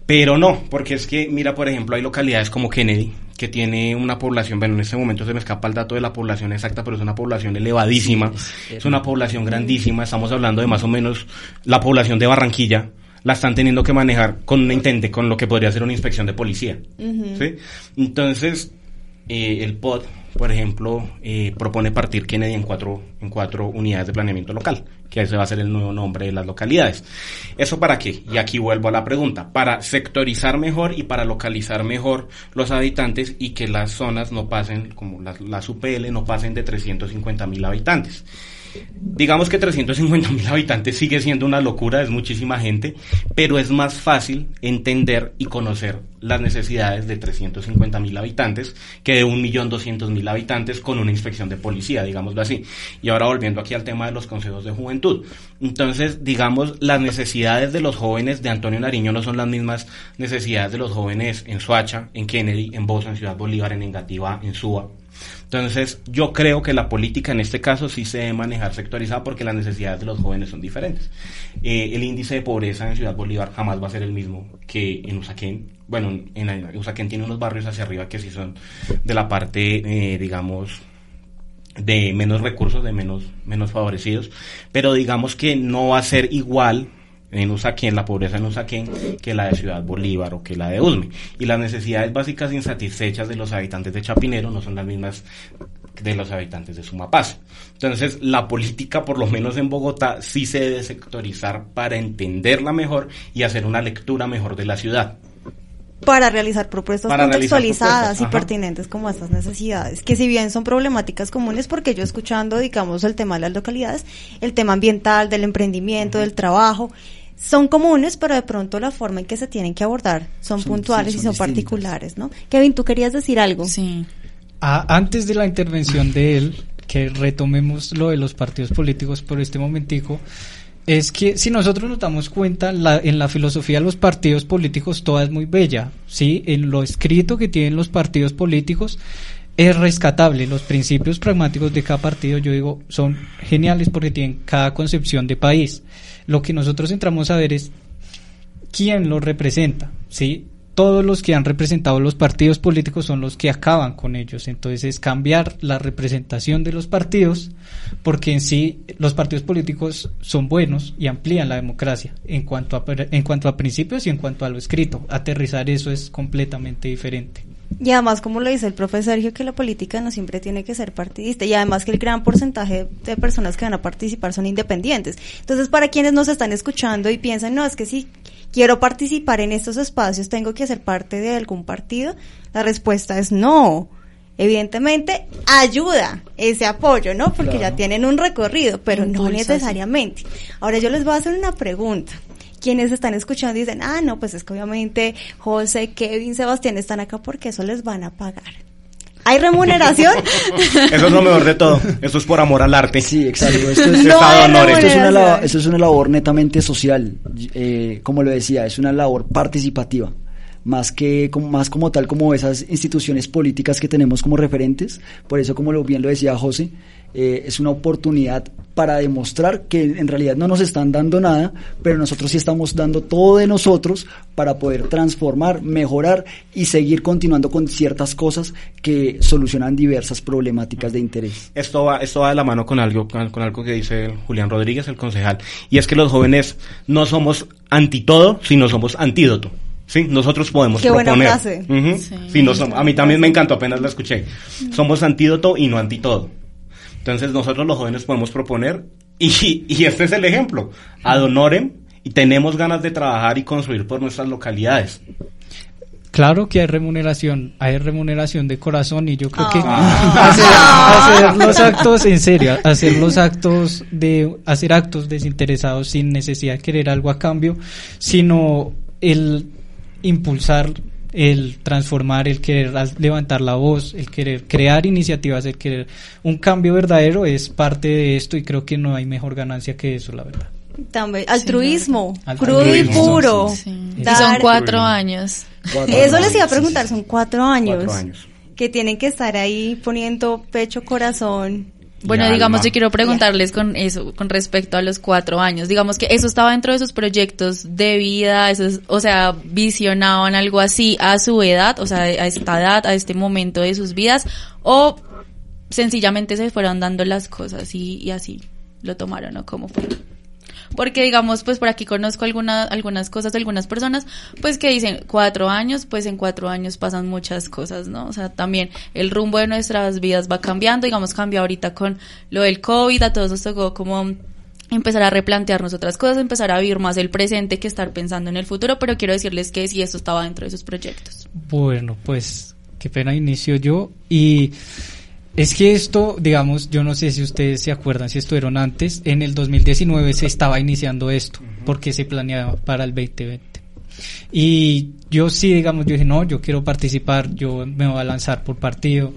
pero no, porque es que, mira, por ejemplo, hay localidades como Kennedy, que tiene una población, bueno, en este momento se me escapa el dato de la población exacta, pero es una población elevadísima, es una población grandísima, estamos hablando de más o menos la población de Barranquilla, la están teniendo que manejar con un intente, con lo que podría ser una inspección de policía. ¿sí? Entonces, eh, el POD, por ejemplo, eh, propone partir Kennedy en cuatro, en cuatro unidades de planeamiento local, que ese va a ser el nuevo nombre de las localidades. ¿Eso para qué? Y aquí vuelvo a la pregunta. Para sectorizar mejor y para localizar mejor los habitantes y que las zonas no pasen, como las, las UPL, no pasen de 350 mil habitantes. Digamos que 350 mil habitantes sigue siendo una locura, es muchísima gente, pero es más fácil entender y conocer las necesidades de 350 mil habitantes que de 1.200.000 habitantes con una inspección de policía, digámoslo así. Y ahora volviendo aquí al tema de los consejos de juventud. Entonces, digamos, las necesidades de los jóvenes de Antonio Nariño no son las mismas necesidades de los jóvenes en Soacha, en Kennedy, en Bosa, en Ciudad Bolívar, en Engativá, en Suba. Entonces, yo creo que la política en este caso sí se debe manejar sectorizada porque las necesidades de los jóvenes son diferentes. Eh, el índice de pobreza en Ciudad Bolívar jamás va a ser el mismo que en Usaquén. Bueno, en Usaquén tiene unos barrios hacia arriba que sí son de la parte, eh, digamos, de menos recursos, de menos, menos favorecidos, pero digamos que no va a ser igual en Usaquén, la pobreza en Usaquén, que la de Ciudad Bolívar o que la de Usme. Y las necesidades básicas insatisfechas de los habitantes de Chapinero no son las mismas de los habitantes de Sumapaz. Entonces, la política, por lo menos en Bogotá, sí se debe sectorizar para entenderla mejor y hacer una lectura mejor de la ciudad para realizar propuestas contextualizadas y pertinentes como estas necesidades, que si bien son problemáticas comunes, porque yo escuchando, digamos, el tema de las localidades, el tema ambiental, del emprendimiento, del trabajo, son comunes, pero de pronto la forma en que se tienen que abordar son, puntuales y son particulares, ¿no? Kevin, tú querías decir algo. Sí. Ah, antes de la intervención de él, que retomemos lo de los partidos políticos por este momentico, es que si nosotros nos damos cuenta, la, en la filosofía de los partidos políticos toda es muy bella, ¿sí? En lo escrito que tienen los partidos políticos es rescatable. Los principios pragmáticos de cada partido, yo digo, son geniales porque tienen cada concepción de país. Lo que nosotros entramos a ver es quién lo representa, ¿sí? todos los que han representado los partidos políticos son los que acaban con ellos. Entonces es cambiar la representación de los partidos, porque en sí los partidos políticos son buenos y amplían la democracia en cuanto a, en cuanto a principios y en cuanto a lo escrito. Aterrizar eso es completamente diferente. Y además, como lo dice el profesor Sergio, que la política no siempre tiene que ser partidista y además que el gran porcentaje de personas que van a participar son independientes. Entonces, para quienes nos están escuchando y piensan, no, es que sí, quiero participar en estos espacios, tengo que ser parte de algún partido, la respuesta es no. Evidentemente ayuda ese apoyo, ¿no? Porque ya tienen un recorrido, pero no necesariamente. Ahora yo les voy a hacer una pregunta. Quienes están escuchando dicen, ah, no, pues es que obviamente José, Kevin, Sebastián están acá porque eso les van a pagar. ¿Hay remuneración? Eso es lo mejor de todo. Eso es por amor al arte. Sí, exacto. Esto es, una, labor, es una labor netamente social. Eh, como lo decía, es una labor participativa más que como, más como tal como esas instituciones políticas que tenemos como referentes. Por eso, como lo, bien lo decía José, eh, es una oportunidad para demostrar que en realidad no nos están dando nada, pero nosotros sí estamos dando todo de nosotros para poder transformar, mejorar y seguir continuando con ciertas cosas que solucionan diversas problemáticas de interés. Esto va, esto va de la mano con algo, con, algo que dice Julián Rodríguez, el concejal, y es que los jóvenes no somos anti todo, sino somos antídoto. Sí, nosotros podemos Qué proponer. Buena frase. sí, no a mí también me encantó, apenas la escuché. Somos antídoto y no anti todo. Entonces nosotros los jóvenes podemos proponer y, y este es el ejemplo. Ad honorem y tenemos ganas de trabajar y construir por nuestras localidades. Claro que hay remuneración, hay remuneración de corazón y yo creo que ah. hacer, los actos en serio, hacer los actos de hacer actos desinteresados sin necesidad de querer algo a cambio, sino el impulsar el transformar, el querer levantar la voz, el querer crear iniciativas, el querer un cambio verdadero es parte de esto y creo que no hay mejor ganancia que eso, la verdad. También, altruismo, crudo y puro. Y son cuatro años. eso les iba a preguntar, son cuatro años. Cuatro años. Que tienen que estar ahí poniendo pecho, corazón, bueno, digamos, yo quiero preguntarles con eso, con respecto a los cuatro años. Digamos que eso estaba dentro de sus proyectos de vida, o sea, visionaban algo así a su edad, o sea, a esta edad, a este momento de sus vidas, o sencillamente se fueron dando las cosas y, y así lo tomaron, ¿no? ¿Cómo fue? Porque digamos, pues por aquí conozco algunas algunas cosas algunas personas, pues que dicen cuatro años, pues en cuatro años pasan muchas cosas, ¿no? O sea, también el rumbo de nuestras vidas va cambiando, digamos, cambia ahorita con lo del COVID, a todos nos tocó como empezar a replantearnos otras cosas, empezar a vivir más el presente que estar pensando en el futuro, pero quiero decirles que sí, esto estaba dentro de sus proyectos. Bueno, pues qué pena inicio yo y es que esto, digamos, yo no sé si ustedes se acuerdan si estuvieron antes, en el 2019 se estaba iniciando esto, porque se planeaba para el 2020. Y yo sí, digamos, yo dije, no, yo quiero participar, yo me voy a lanzar por partido.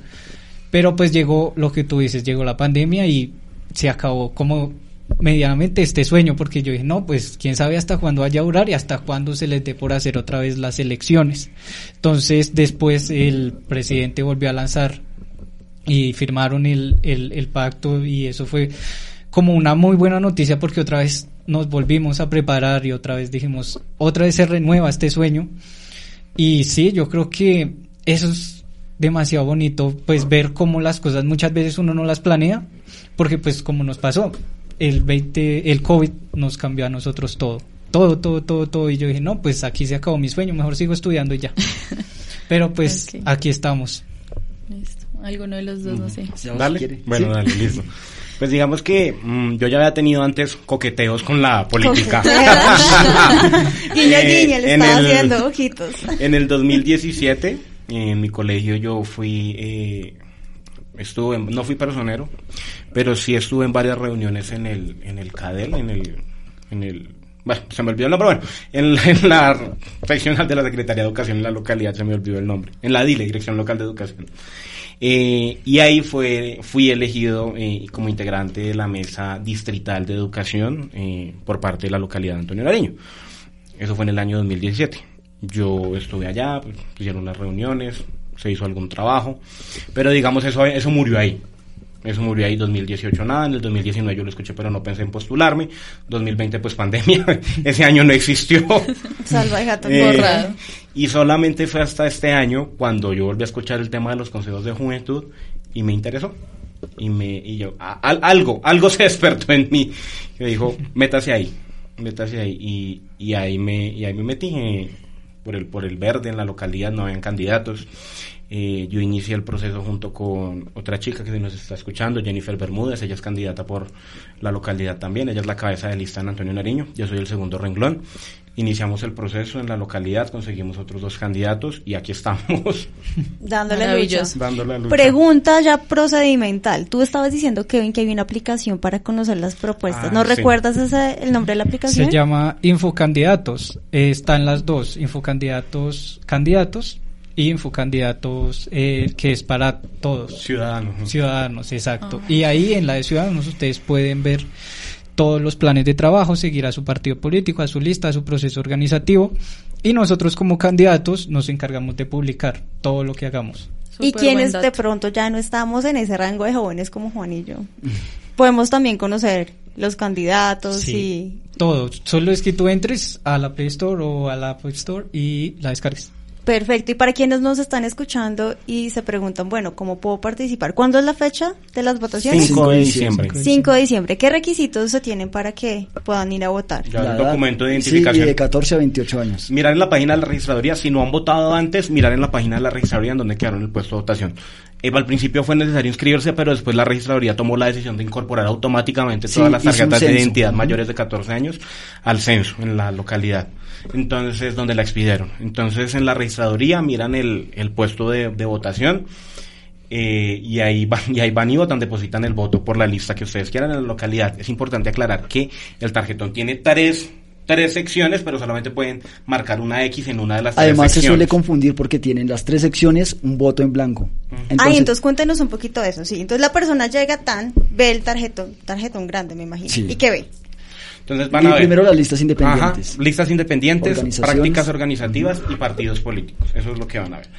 Pero pues llegó lo que tú dices, llegó la pandemia y se acabó como medianamente este sueño, porque yo dije, no, pues quién sabe hasta cuándo vaya a durar y hasta cuándo se les dé por hacer otra vez las elecciones. Entonces después el presidente volvió a lanzar y firmaron el, el, el pacto y eso fue como una muy buena noticia porque otra vez nos volvimos a preparar y otra vez dijimos, otra vez se renueva este sueño. Y sí, yo creo que eso es demasiado bonito, pues ver cómo las cosas muchas veces uno no las planea, porque pues como nos pasó, el 20, el COVID nos cambió a nosotros todo, todo, todo, todo, todo, y yo dije, no, pues aquí se acabó mi sueño, mejor sigo estudiando y ya. Pero pues Ok. aquí estamos. Listo. Alguno de los dos, no sé. Dale. Bueno, Sí. dale, listo. Pues digamos que mm, yo ya había tenido antes coqueteos con la política. guiño, Eh, guiño, le en estaba el- haciendo ojitos. En el 2017, en mi colegio yo fui, eh, estuve, en- no fui personero, pero sí estuve en varias reuniones en el, en el CADEL, en el, en el, bueno, se me olvidó el nombre, bueno, en, la- en la seccional de la Secretaría de Educación en la localidad se me olvidó el nombre, en la DILE, Dirección Local de Educación. Eh, y ahí fue, fui elegido eh, como integrante de la mesa distrital de educación eh, por parte de la localidad de Antonio Nariño. Eso fue en el año 2017. Yo estuve allá, pues, hicieron las reuniones, se hizo algún trabajo, pero digamos eso, eso murió ahí. Eso murió ahí 2018 nada, en el 2019 yo lo escuché pero no pensé en postularme, 2020 pues pandemia, ese año no existió. Salva gato Eh, y solamente fue hasta este año cuando yo volví a escuchar el tema de los consejos de juventud y me interesó. Y me y yo a- al- algo, algo se despertó en mí. Que dijo, métase ahí, métase ahí y, y ahí me y ahí me metí eh, por el por el verde en la localidad no habían candidatos. Eh, yo inicié el proceso junto con otra chica que nos está escuchando, Jennifer Bermúdez, ella es candidata por la localidad también, ella es la cabeza de lista en Antonio Nariño, yo soy el segundo renglón. Iniciamos el proceso en la localidad, conseguimos otros dos candidatos y aquí estamos Dándole lucha. La lucha. Pregunta ya procedimental. Tú estabas diciendo, Kevin, que hay una aplicación para conocer las propuestas. Ah, ¿No sí. recuerdas ese, el nombre de la aplicación? Se llama Infocandidatos. Eh, están las dos, Infocandidatos candidatos y Infocandidatos eh, que es para todos. Ciudadanos. ¿no? Ciudadanos, exacto. Y ahí en la de Ciudadanos ustedes pueden ver todos los planes de trabajo, seguir a su partido político, a su lista, a su proceso organizativo. Y nosotros como candidatos nos encargamos de publicar todo lo que hagamos. y quienes de pronto ya no estamos en ese rango de jóvenes como Juan y yo. Podemos también conocer los candidatos Sí. Todo. Solo es que tú entres a la Play Store o a la App Store y la descargues. Perfecto. Y para quienes nos están escuchando y se preguntan, bueno, ¿cómo puedo participar? ¿Cuándo es la fecha de las votaciones? 5 de diciembre. 5 de diciembre. ¿Qué requisitos se tienen para que puedan ir a votar? Ya La el documento de Sí, identificación. y de 14 a 28 años. Mirar en la página de la registraduría, si no han votado antes, mirar en la página de la registraduría en donde quedaron el puesto de votación. Eh, al principio fue necesario inscribirse, pero después la registraduría tomó la decisión de incorporar automáticamente Sí, todas las tarjetas de identidad mayores de 14 años al censo en la localidad. Entonces, donde la expidieron. Entonces, en la registraduría miran el, el puesto de, de votación eh, y, ahí van, y ahí van y votan, depositan el voto por la lista que ustedes quieran en la localidad. Es importante aclarar que el tarjetón tiene tres, tres secciones, pero solamente pueden marcar una X en una de las Además tres se suele secciones. confundir porque tienen las tres secciones un voto en blanco. Ay, entonces cuéntenos un poquito de eso, sí. Entonces la persona llega tan, ve el tarjetón, tarjetón grande, me imagino. Sí. ¿Y qué ve? Entonces van Y a ver. primero las listas independientes. Ajá, listas independientes, Organizaciones. prácticas organizativas y partidos políticos. Eso es lo que van a ver.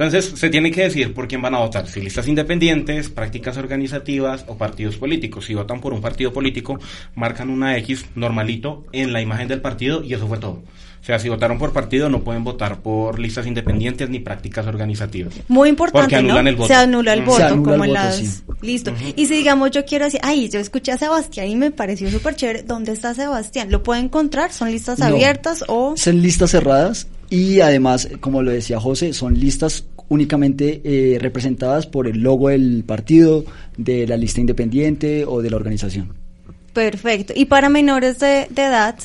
Entonces, se tiene que decir por quién van a votar. Si listas independientes, prácticas organizativas o partidos políticos. Si votan por un partido político, marcan una X normalito en la imagen del partido y eso fue todo. O sea, si votaron por partido, no pueden votar por listas independientes ni prácticas organizativas. Muy importante, Porque anulan ¿no? el voto. Se anula el Mm. voto, Se anula como el en voto, las... sí. Listo. Y si digamos yo quiero decir, ay, yo escuché a Sebastián y me pareció súper chévere, ¿dónde está Sebastián? ¿Lo puede encontrar? ¿Son listas No. abiertas o...? Son listas cerradas y además, como lo decía José, son listas únicamente eh, representadas por el logo del partido, de la lista independiente o de la organización. Perfecto. ¿Y para menores de, de edad?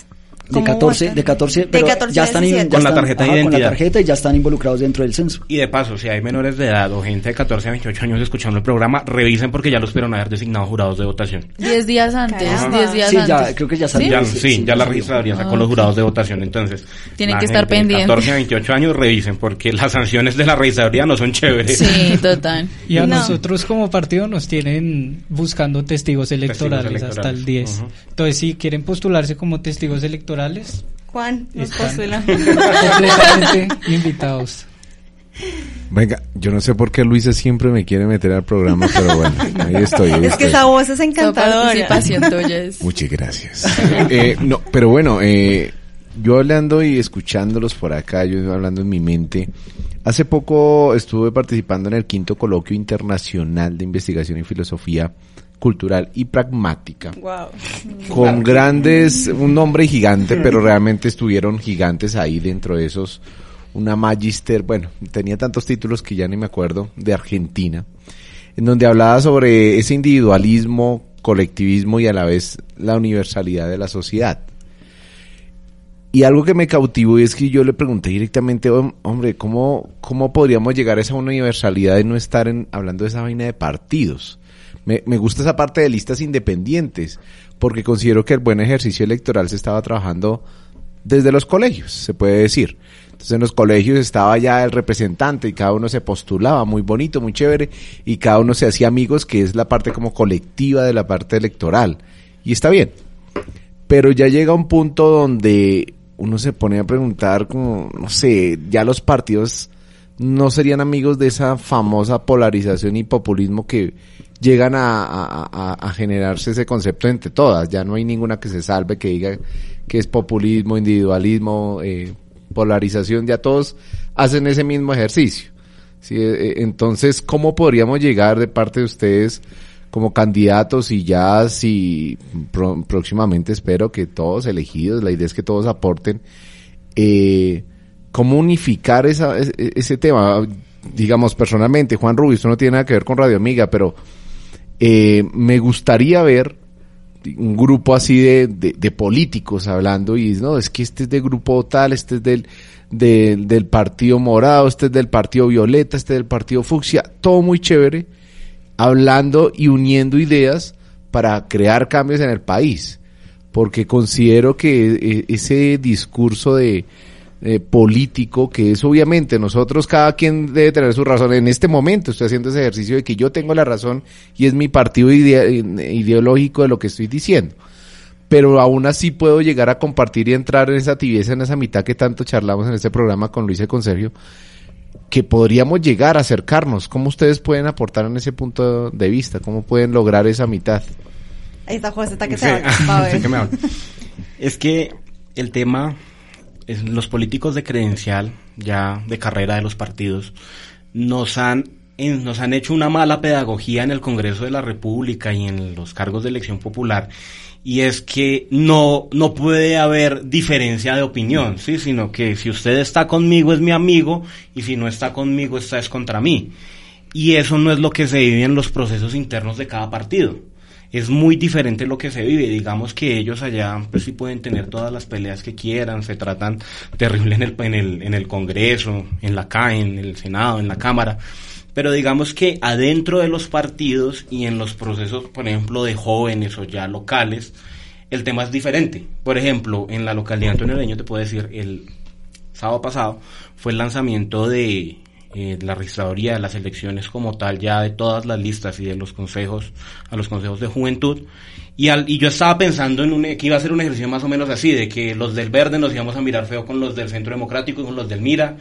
De ¿cómo 14, votan? de 14, De pero 14 ya están, in- 17. ya Con la están- tarjeta de ajá, con la identidad. tarjeta y ya están involucrados dentro del censo. Y de paso, si hay menores de edad o gente de 14 a 28 años escuchando el programa, revisen porque ya los pudieron haber designado jurados de votación. 10 días antes, Caramba. 10 días Sí, ya, antes. creo que ya salió. Ya, Sí, sí, sí, ya ya la registraduría sacó Ah, los jurados de votación, entonces. Tienen que estar de pendientes. 14 a 28 años revisen porque las sanciones de la registraduría no son chéveres. Sí, total. Y a No. nosotros como partido nos tienen buscando testigos electorales, electorales. hasta el 10. Ujú. Entonces, si quieren postularse como testigos electorales, Juan, nos Están. completamente invitados. Venga, yo no sé por qué Luisa siempre me quiere meter al programa, pero bueno, ahí estoy. ahí Es que estoy. esa voz es encantadora. participación tuya es... Muchas gracias. Eh, no, pero bueno, eh, yo hablando y escuchándolos por acá, yo hablando en mi mente, hace poco estuve participando en el quinto coloquio internacional de investigación y filosofía cultural y pragmática Wow. con grandes, un nombre gigante, pero realmente estuvieron gigantes ahí dentro de esos, una magister, bueno, tenía tantos títulos que ya ni me acuerdo, de Argentina, en donde hablaba sobre ese individualismo, colectivismo y a la vez la universalidad de la sociedad. Y algo que me cautivó es que yo le pregunté directamente, "Hom- hombre, ¿cómo, ¿cómo podríamos llegar a esa universalidad y no estar en, hablando de esa vaina de partidos? Me, me gusta esa parte de listas independientes, porque considero que el buen ejercicio electoral se estaba trabajando desde los colegios, se puede decir. Entonces en los colegios estaba ya el representante y cada uno se postulaba, muy bonito, muy chévere, y cada uno se hacía amigos, que es la parte como colectiva de la parte electoral. Y está bien. Pero ya llega un punto donde uno se pone a preguntar como, no sé, ya los partidos no serían amigos de esa famosa polarización y populismo que llegan a, a- generarse ese concepto entre todas. Ya no hay ninguna que se salve que diga que es populismo, individualismo, eh, polarización. Ya todos hacen ese mismo ejercicio. Eh, eh, entonces, ¿cómo podríamos llegar de parte de ustedes como candidatos y ya si próximamente espero que todos elegidos, la idea es que todos aporten, eh, cómo unificar esa, ese, ese tema? Digamos, personalmente, Juan Rubio, esto no tiene nada que ver con Radio Amiga, pero eh, me gustaría ver un grupo así de, de, políticos hablando y no, es que este es del grupo tal, este es del, del, del partido morado, este es del partido violeta, este es del partido fucsia, todo muy chévere, hablando y uniendo ideas para crear cambios en el país, porque considero que eh, ese discurso de eh, político, que es obviamente nosotros, cada quien debe tener su razón. En este momento estoy haciendo ese ejercicio de que yo tengo la razón y es mi partido ide- ideológico de lo que estoy diciendo. Pero aún así puedo llegar a compartir y entrar en esa tibieza, en esa mitad que tanto charlamos en este programa con Luis y con Sergio, que podríamos llegar a acercarnos. ¿Cómo ustedes pueden aportar en ese punto de vista? ¿Cómo pueden lograr esa mitad? Ahí está José, está que Sí, se va. Va a ver. sí que me habla. Es que el tema los políticos de credencial, ya de carrera de los partidos, nos han, nos han hecho una mala pedagogía en el Congreso de la República y en los cargos de elección popular. Y es que no, no puede haber diferencia de opinión, ¿sí? Sino que si usted está conmigo es mi amigo y si no está conmigo está es contra mí. Y eso no es lo que se vive en los procesos internos de cada partido es muy diferente lo que se vive. Digamos que ellos allá pues sí pueden tener todas las peleas que quieran, se tratan terrible en el, en el, en el Congreso, en la CAE, en el Senado, en la Cámara. Pero digamos que adentro de los partidos y en los procesos, por ejemplo, de jóvenes o ya locales, el tema es diferente. Por ejemplo, en la localidad de Antonio Leño, te puedo decir, el sábado pasado fue el lanzamiento de eh, la registraduría de las elecciones como tal, ya de todas las listas y de los consejos, a los consejos de juventud. Y, al, y yo estaba pensando en un, que iba a ser un ejercicio más o menos así, de que los del verde nos íbamos a mirar feo con los del centro democrático y con los del Mira,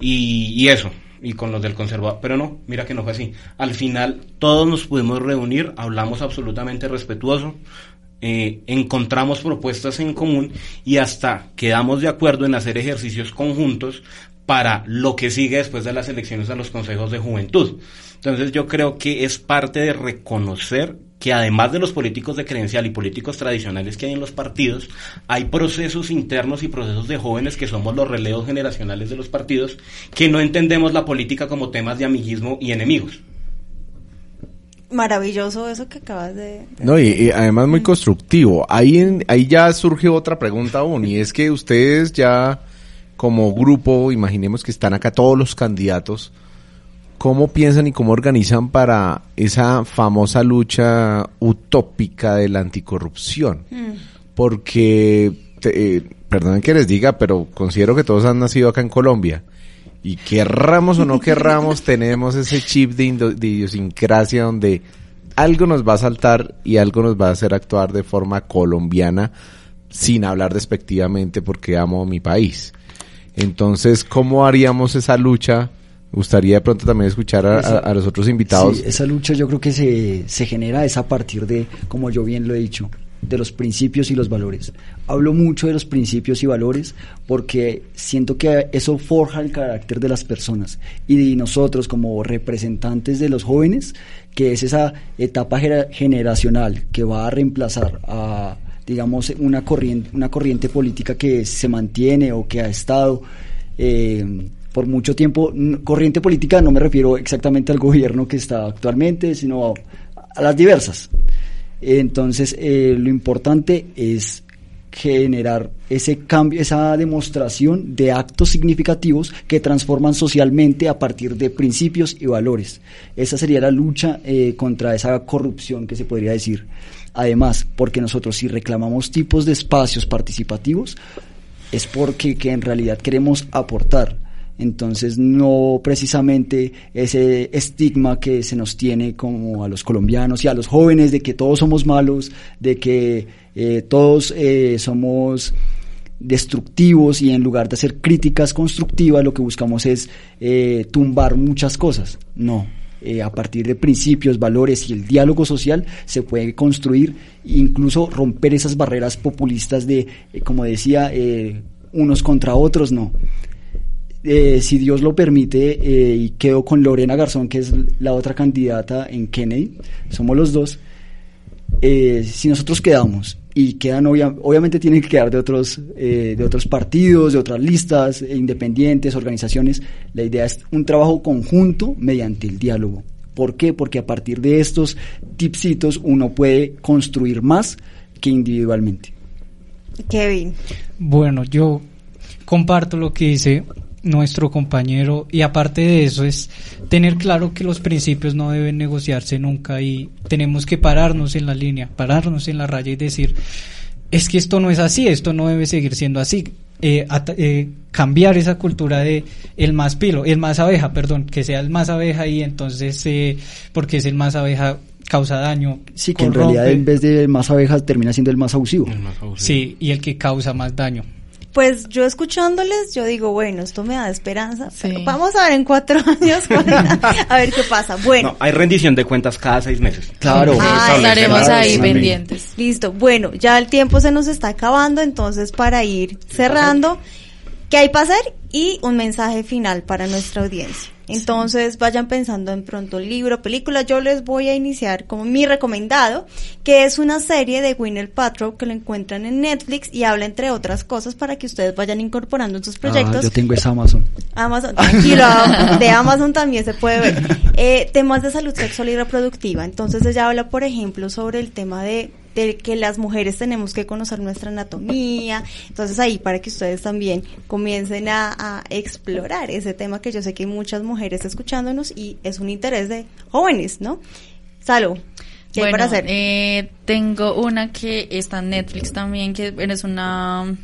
y, y eso, y con los del conservador. Pero no, mira que no fue así. Al final todos nos pudimos reunir, hablamos absolutamente respetuoso, eh, encontramos propuestas en común y hasta quedamos de acuerdo en hacer ejercicios conjuntos para lo que sigue después de las elecciones a los consejos de juventud. Entonces yo creo que es parte de reconocer que además de los políticos de credencial y políticos tradicionales que hay en los partidos, hay procesos internos y procesos de jóvenes que somos los relevos generacionales de los partidos, que no entendemos la política como temas de amiguismo y enemigos. Maravilloso eso que acabas de... No, y, además muy constructivo. Ahí, ahí ya surge otra pregunta aún, y es que ustedes ya como grupo, imaginemos que están acá todos los candidatos, ¿cómo piensan y cómo organizan para esa famosa lucha utópica de la anticorrupción? Mm. Porque, eh, perdonen que les diga, pero considero que todos han nacido acá en Colombia. Y querramos o no querramos, tenemos ese chip de, de idiosincrasia donde algo nos va a saltar y algo nos va a hacer actuar de forma colombiana sin hablar despectivamente porque amo mi país. Entonces, ¿cómo haríamos esa lucha? gustaría de pronto también escuchar a, los otros invitados. Sí, esa lucha yo creo que se, se genera es a partir de, como yo bien lo he dicho, de los principios y los valores. Hablo mucho de los principios y valores porque siento que eso forja el carácter de las personas y de nosotros como representantes de los jóvenes, que es esa etapa generacional que va a reemplazar a digamos, una corriente, una corriente política que se mantiene o que ha estado eh, por mucho tiempo. Corriente política no me refiero exactamente al gobierno que está actualmente, sino a, las diversas. Entonces, eh, lo importante es generar ese cambio, esa demostración de actos significativos que transforman socialmente a partir de principios y valores. Esa sería la lucha eh, contra esa corrupción que se podría decir. Además, porque nosotros si reclamamos tipos de espacios participativos, es porque que en realidad queremos aportar. Entonces, no precisamente ese estigma que se nos tiene como a los colombianos y a los jóvenes de que todos somos malos, de que eh, todos eh, somos destructivos y en lugar de hacer críticas constructivas lo que buscamos es eh, tumbar muchas cosas. No, eh, a partir de principios, valores y el diálogo social se puede construir e incluso romper esas barreras populistas de, eh, como decía, eh, unos contra otros, no. si Dios lo permite, y quedo con Lorena Garzón, que es la otra candidata en Kennedy, somos los dos, si nosotros quedamos y quedan obviamente tienen que quedar de otros eh, de otros partidos de otras listas eh, independientes organizaciones la idea es un trabajo conjunto mediante el diálogo. ¿por qué? porque a partir de estos tipsitos uno puede construir más que individualmente. Kevin. Bueno yo comparto lo que dice nuestro compañero y aparte de eso es tener claro que los principios no deben negociarse nunca y tenemos que pararnos en la línea, pararnos en la raya y decir es que esto no es así, esto no debe seguir siendo así. Eh, eh, cambiar esa cultura de el más pilo, el más abeja, perdón, que sea el más abeja y entonces eh, porque es el más abeja causa daño. Sí, que en realidad en vez de más abeja termina siendo el más abusivo. El más abusivo. Sí, y el que causa más daño pues yo escuchándoles, yo digo, bueno, esto me da esperanza. vamos a ver en cuatro años, a ver qué pasa. Bueno. hay rendición de cuentas cada seis meses. Claro. estaremos ahí pendientes. Listo. Bueno, ya el tiempo se nos está acabando, entonces para ir cerrando, ¿qué hay para hacer? Y un mensaje final para nuestra audiencia. Entonces vayan pensando en pronto libro, película. Yo les voy a iniciar como mi recomendado, que es una serie de Winner Patrol que lo encuentran en Netflix y habla entre otras cosas para que ustedes vayan incorporando en sus proyectos. Ah, yo tengo esa Amazon. Amazon, tranquilo, de Amazon también se puede ver. Eh, temas de salud sexual y reproductiva. Entonces ella habla, por ejemplo, sobre el tema de de que las mujeres tenemos que conocer nuestra anatomía. Entonces ahí para que ustedes también comiencen a, explorar ese tema que yo sé que hay muchas mujeres escuchándonos y es un interés de jóvenes, ¿no? Salud. ¿Qué hay para hacer? Eh, tengo una que está en Netflix también, que es una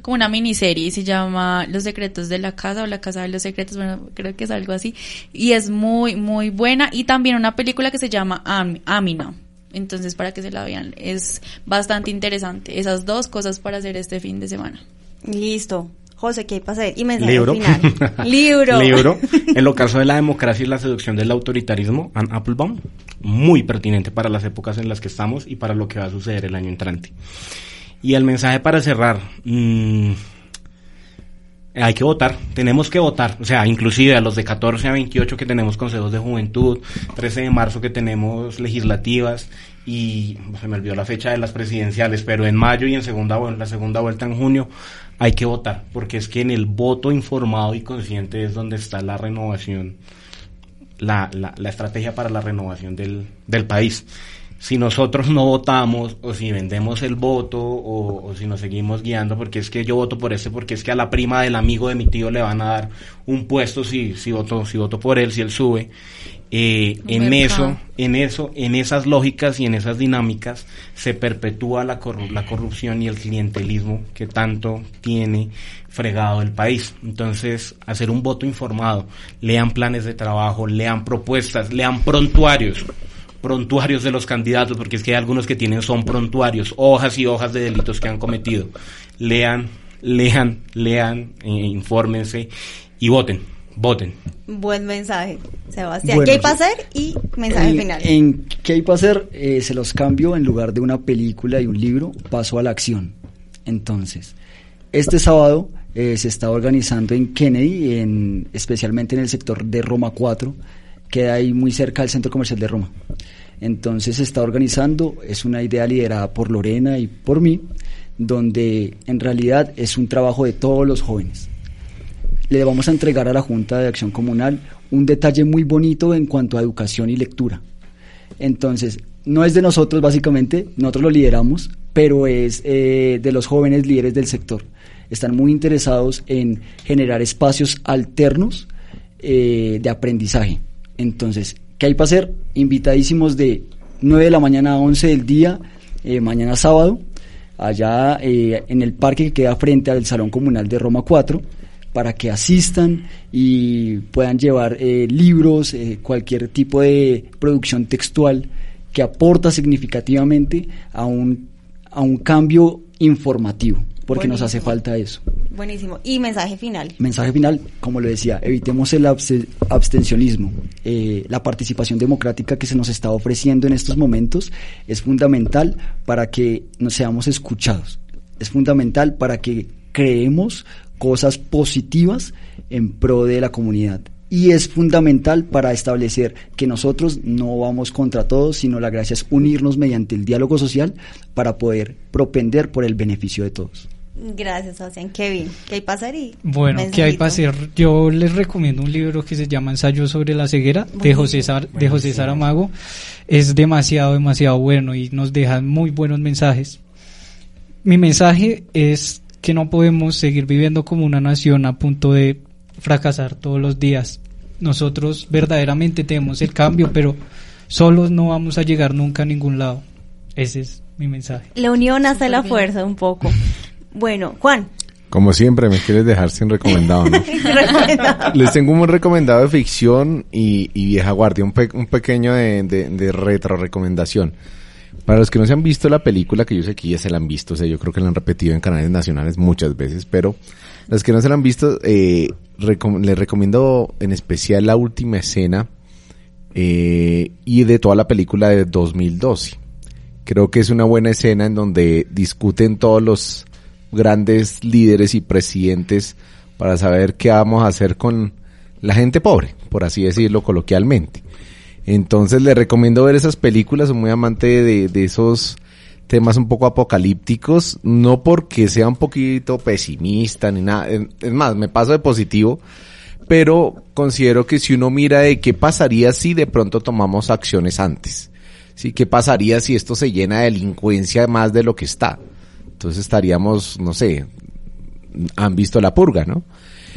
como una miniserie, se llama Los secretos de la casa o la casa de los secretos, bueno, creo que es algo así, y es muy, muy buena, y también una película que se llama Amina, entonces, para que se la vean, es bastante interesante. Esas dos cosas para hacer este fin de semana. Listo. José, ¿qué hay para hacer? Y mensaje Libro. final. Libro. Libro. En lo caso de la democracia y la seducción del autoritarismo, Anne Applebaum. Muy pertinente para las épocas en las que estamos y para lo que va a suceder el año entrante. Y el mensaje para cerrar. Mm, hay que votar, tenemos que votar, o sea, inclusive a los de 14 a 28 que tenemos consejos de juventud, 13 de marzo que tenemos legislativas y se me olvidó la fecha de las presidenciales, pero en mayo y en segunda la segunda vuelta en junio hay que votar, porque es que en el voto informado y consciente es donde está la renovación, la, la, la estrategia para la renovación del, del país si nosotros no votamos o si vendemos el voto o, si nos seguimos guiando porque es que yo voto por ese porque es que a la prima del amigo de mi tío le van a dar un puesto si si voto si voto por él si él sube. Eh, en eso en eso en esas lógicas y en esas dinámicas se perpetúa la, la corrupción y el clientelismo que tanto tiene fregado el país. Entonces hacer un voto informado lean planes de trabajo lean propuestas lean prontuarios prontuarios de los candidatos, porque es que hay algunos que tienen son prontuarios, hojas y hojas de delitos que han cometido. Lean, lean, lean, eh, infórmense y voten, voten. Buen mensaje, Sebastián. ¿Qué hay para hacer? Y mensaje final. En ¿Qué hay para hacer? Eh, se los cambio en lugar de una película y un libro, paso a la acción. Entonces, este sábado eh, se está organizando en Kennedy, en, especialmente en el sector de Roma 4, queda ahí muy cerca del centro comercial de Roma. Entonces se está organizando, es una idea liderada por Lorena y por mí, donde en realidad es un trabajo de todos los jóvenes. Le vamos a entregar a la Junta de Acción Comunal un detalle muy bonito en cuanto a educación y lectura. Entonces, no es de nosotros básicamente, nosotros lo lideramos, pero es eh, de los jóvenes líderes del sector. Están muy interesados en generar espacios alternos eh, de aprendizaje entonces, ¿qué hay para hacer? Invitadísimos de 9 de la mañana a 11 del día, eh, mañana sábado, allá eh, en el parque que queda frente al Salón Comunal de Roma 4, para que asistan y puedan llevar eh, libros, cualquier tipo de producción textual que aporta significativamente a un, a un cambio informativo porque nos hace falta eso. Buenísimo. Y mensaje final. Mensaje final, como lo decía, evitemos el abstencionismo. Eh, la participación democrática que se nos está ofreciendo en estos momentos es fundamental para que nos seamos escuchados. Es fundamental para que creemos cosas positivas en pro de la comunidad y es fundamental para establecer que nosotros no vamos contra todos, sino la gracia es unirnos mediante el diálogo social para poder propender por el beneficio de todos. Gracias, Sebastián. Kevin, ¿qué hay para hacer? bueno, ¿qué hay para hacer? Yo les recomiendo un libro que se llama Ensayo sobre la ceguera de José, de José Saramago. Es demasiado, demasiado bueno y nos deja muy buenos mensajes. Mi mensaje es que no podemos seguir viviendo como una nación a punto de fracasar todos los días. Nosotros verdaderamente tenemos el cambio, pero solos no vamos a llegar nunca a ningún lado. Ese es mi mensaje. La unión hace la fuerza un poco. Bueno, Juan. Como siempre, me quieres dejar sin recomendado, ¿no? Les tengo un recomendado de ficción y, vieja guardia, un, un pequeño de, de, retro recomendación. Para los que no se han visto la película, que yo sé que ya se la han visto, o sea, yo creo que la han repetido en canales nacionales muchas veces, pero los que no se la han visto, eh, les recomiendo en especial la última escena eh, y de toda la película de 2012. Creo que es una buena escena en donde discuten todos los grandes líderes y presidentes para saber qué vamos a hacer con la gente pobre, por así decirlo coloquialmente. Entonces le recomiendo ver esas películas, soy muy amante de, de esos temas un poco apocalípticos, no porque sea un poquito pesimista ni nada, es más, me paso de positivo, pero considero que si uno mira de qué pasaría si de pronto tomamos acciones antes, sí, qué pasaría si esto se llena de delincuencia más de lo que está, entonces estaríamos, no sé, han visto la purga, ¿no?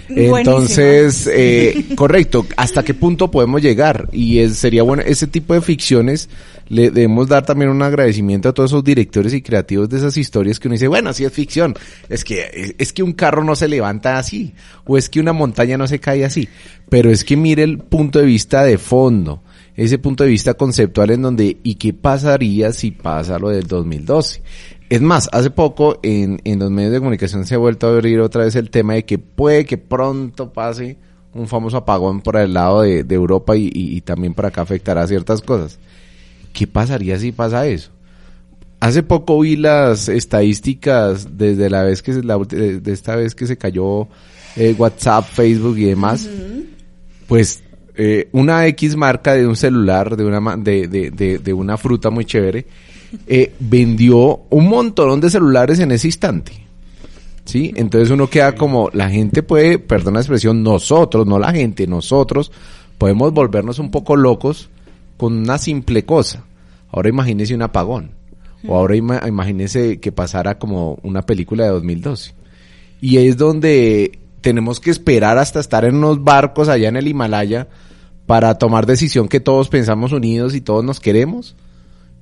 Entonces, eh, correcto, ¿hasta qué punto podemos llegar? Y es, sería bueno, ese tipo de ficciones, le debemos dar también un agradecimiento a todos esos directores y creativos de esas historias que uno dice, bueno, sí es ficción, es que, es que un carro no se levanta así, o es que una montaña no se cae así, pero es que mire el punto de vista de fondo, ese punto de vista conceptual en donde, ¿y qué pasaría si pasa lo del 2012? Es más, hace poco en, en los medios de comunicación se ha vuelto a abrir otra vez el tema de que puede que pronto pase un famoso apagón por el lado de, Europa y, también por acá afectará ciertas cosas. ¿Qué pasaría si pasa eso? hace poco vi las estadísticas desde la vez que se, la, de, de esta vez que se cayó eh, WhatsApp, Facebook y demás. Pues eh, una X marca de un celular, de una, de, de, de, de una fruta muy chévere, eh, vendió un montón de celulares en ese instante. ¿Sí? Entonces uno queda como, la gente puede, perdón la expresión, nosotros, no la gente, nosotros podemos volvernos un poco locos con una simple cosa. Ahora imagínese un apagón. O ahora ima- imagínese que pasara como una película de 2012. Y es donde tenemos que esperar hasta estar en unos barcos allá en el Himalaya para tomar decisión que todos pensamos unidos y todos nos queremos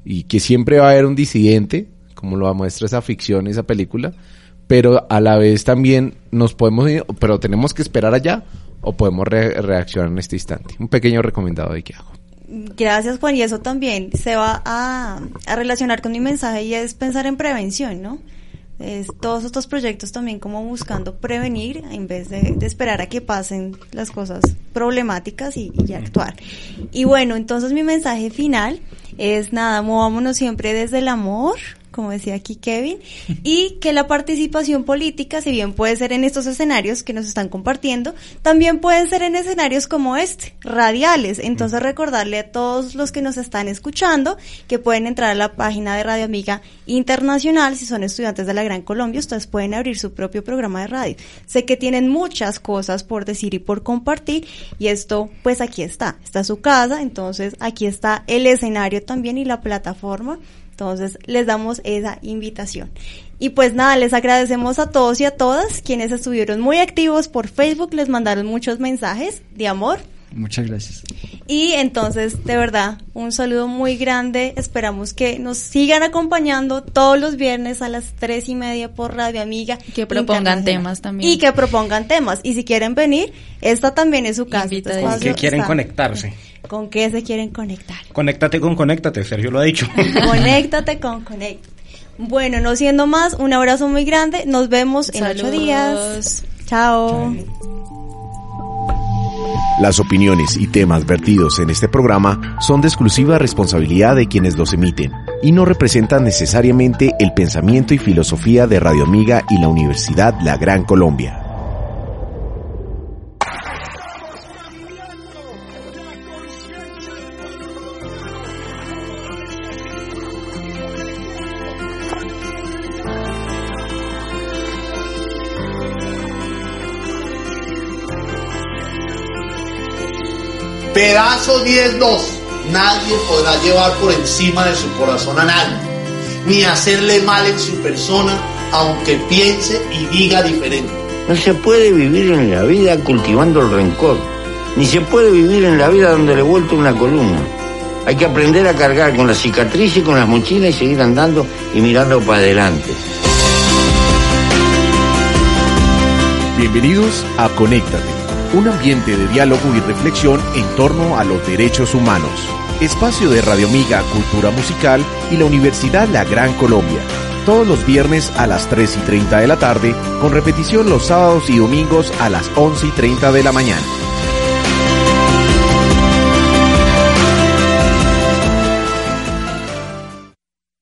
y que siempre va a haber un disidente, como lo muestra esa ficción, esa película, pero a la vez también nos podemos ir, pero tenemos que esperar allá o podemos re- reaccionar en este instante. Un pequeño recomendado de que hago. Gracias Juan, y eso también se va a, a relacionar con mi mensaje y es pensar en prevención, ¿no? Es todos estos proyectos también como buscando prevenir en vez de, esperar a que pasen las cosas problemáticas y, y actuar. Y bueno, entonces mi mensaje final es nada, movámonos siempre desde el amor, como decía aquí Kevin, y que la participación política, si bien puede ser en estos escenarios que nos están compartiendo, también pueden ser en escenarios como este, radiales. Entonces recordarle a todos los que nos están escuchando que pueden entrar a la página de Radio Amiga Internacional, si son estudiantes de la Gran Colombia, ustedes pueden abrir su propio programa de radio. Sé que tienen muchas cosas por decir y por compartir, y esto, pues aquí está, está su casa, entonces aquí está el escenario también y la plataforma. Entonces les damos esa invitación. Y pues nada, les agradecemos a todos y a todas quienes estuvieron muy activos por Facebook, les mandaron muchos mensajes de amor. Muchas gracias. Y entonces, de verdad, un saludo muy grande. Esperamos que nos sigan acompañando todos los viernes a las tres y media por Radio Amiga. Que propongan temas también. Y que propongan temas. Y si quieren venir, esta también es su casa. este Invitadísimos. ¿Con espacio qué quieren está- conectarse? ¿Con qué se quieren conectar? Conéctate con Conéctate, Sergio lo ha dicho. Conéctate con Conéctate. Bueno, no siendo más, un abrazo muy grande. Nos vemos en ocho días. Chao. Las opiniones y temas vertidos en este programa son de exclusiva responsabilidad de quienes los emiten y no representan necesariamente el pensamiento y filosofía de Radio Amiga y la Universidad La Gran Colombia. Pedazo 10-2. Nadie podrá llevar por encima de su corazón a nadie, ni hacerle mal en su persona, aunque piense y diga diferente. No se puede vivir en la vida cultivando el rencor, ni se puede vivir en la vida donde le he vuelto una columna. Hay que aprender a cargar con las cicatrices y con las mochilas y seguir andando y mirando para adelante. Bienvenidos a Conéctate, un ambiente de diálogo y reflexión en torno a los derechos humanos. Espacio de Radio Amiga Cultura Musical y la Universidad La Gran Colombia. Todos los viernes a las 3 y 30 de la tarde, con repetición los sábados y domingos a las 11 y 30 de la mañana.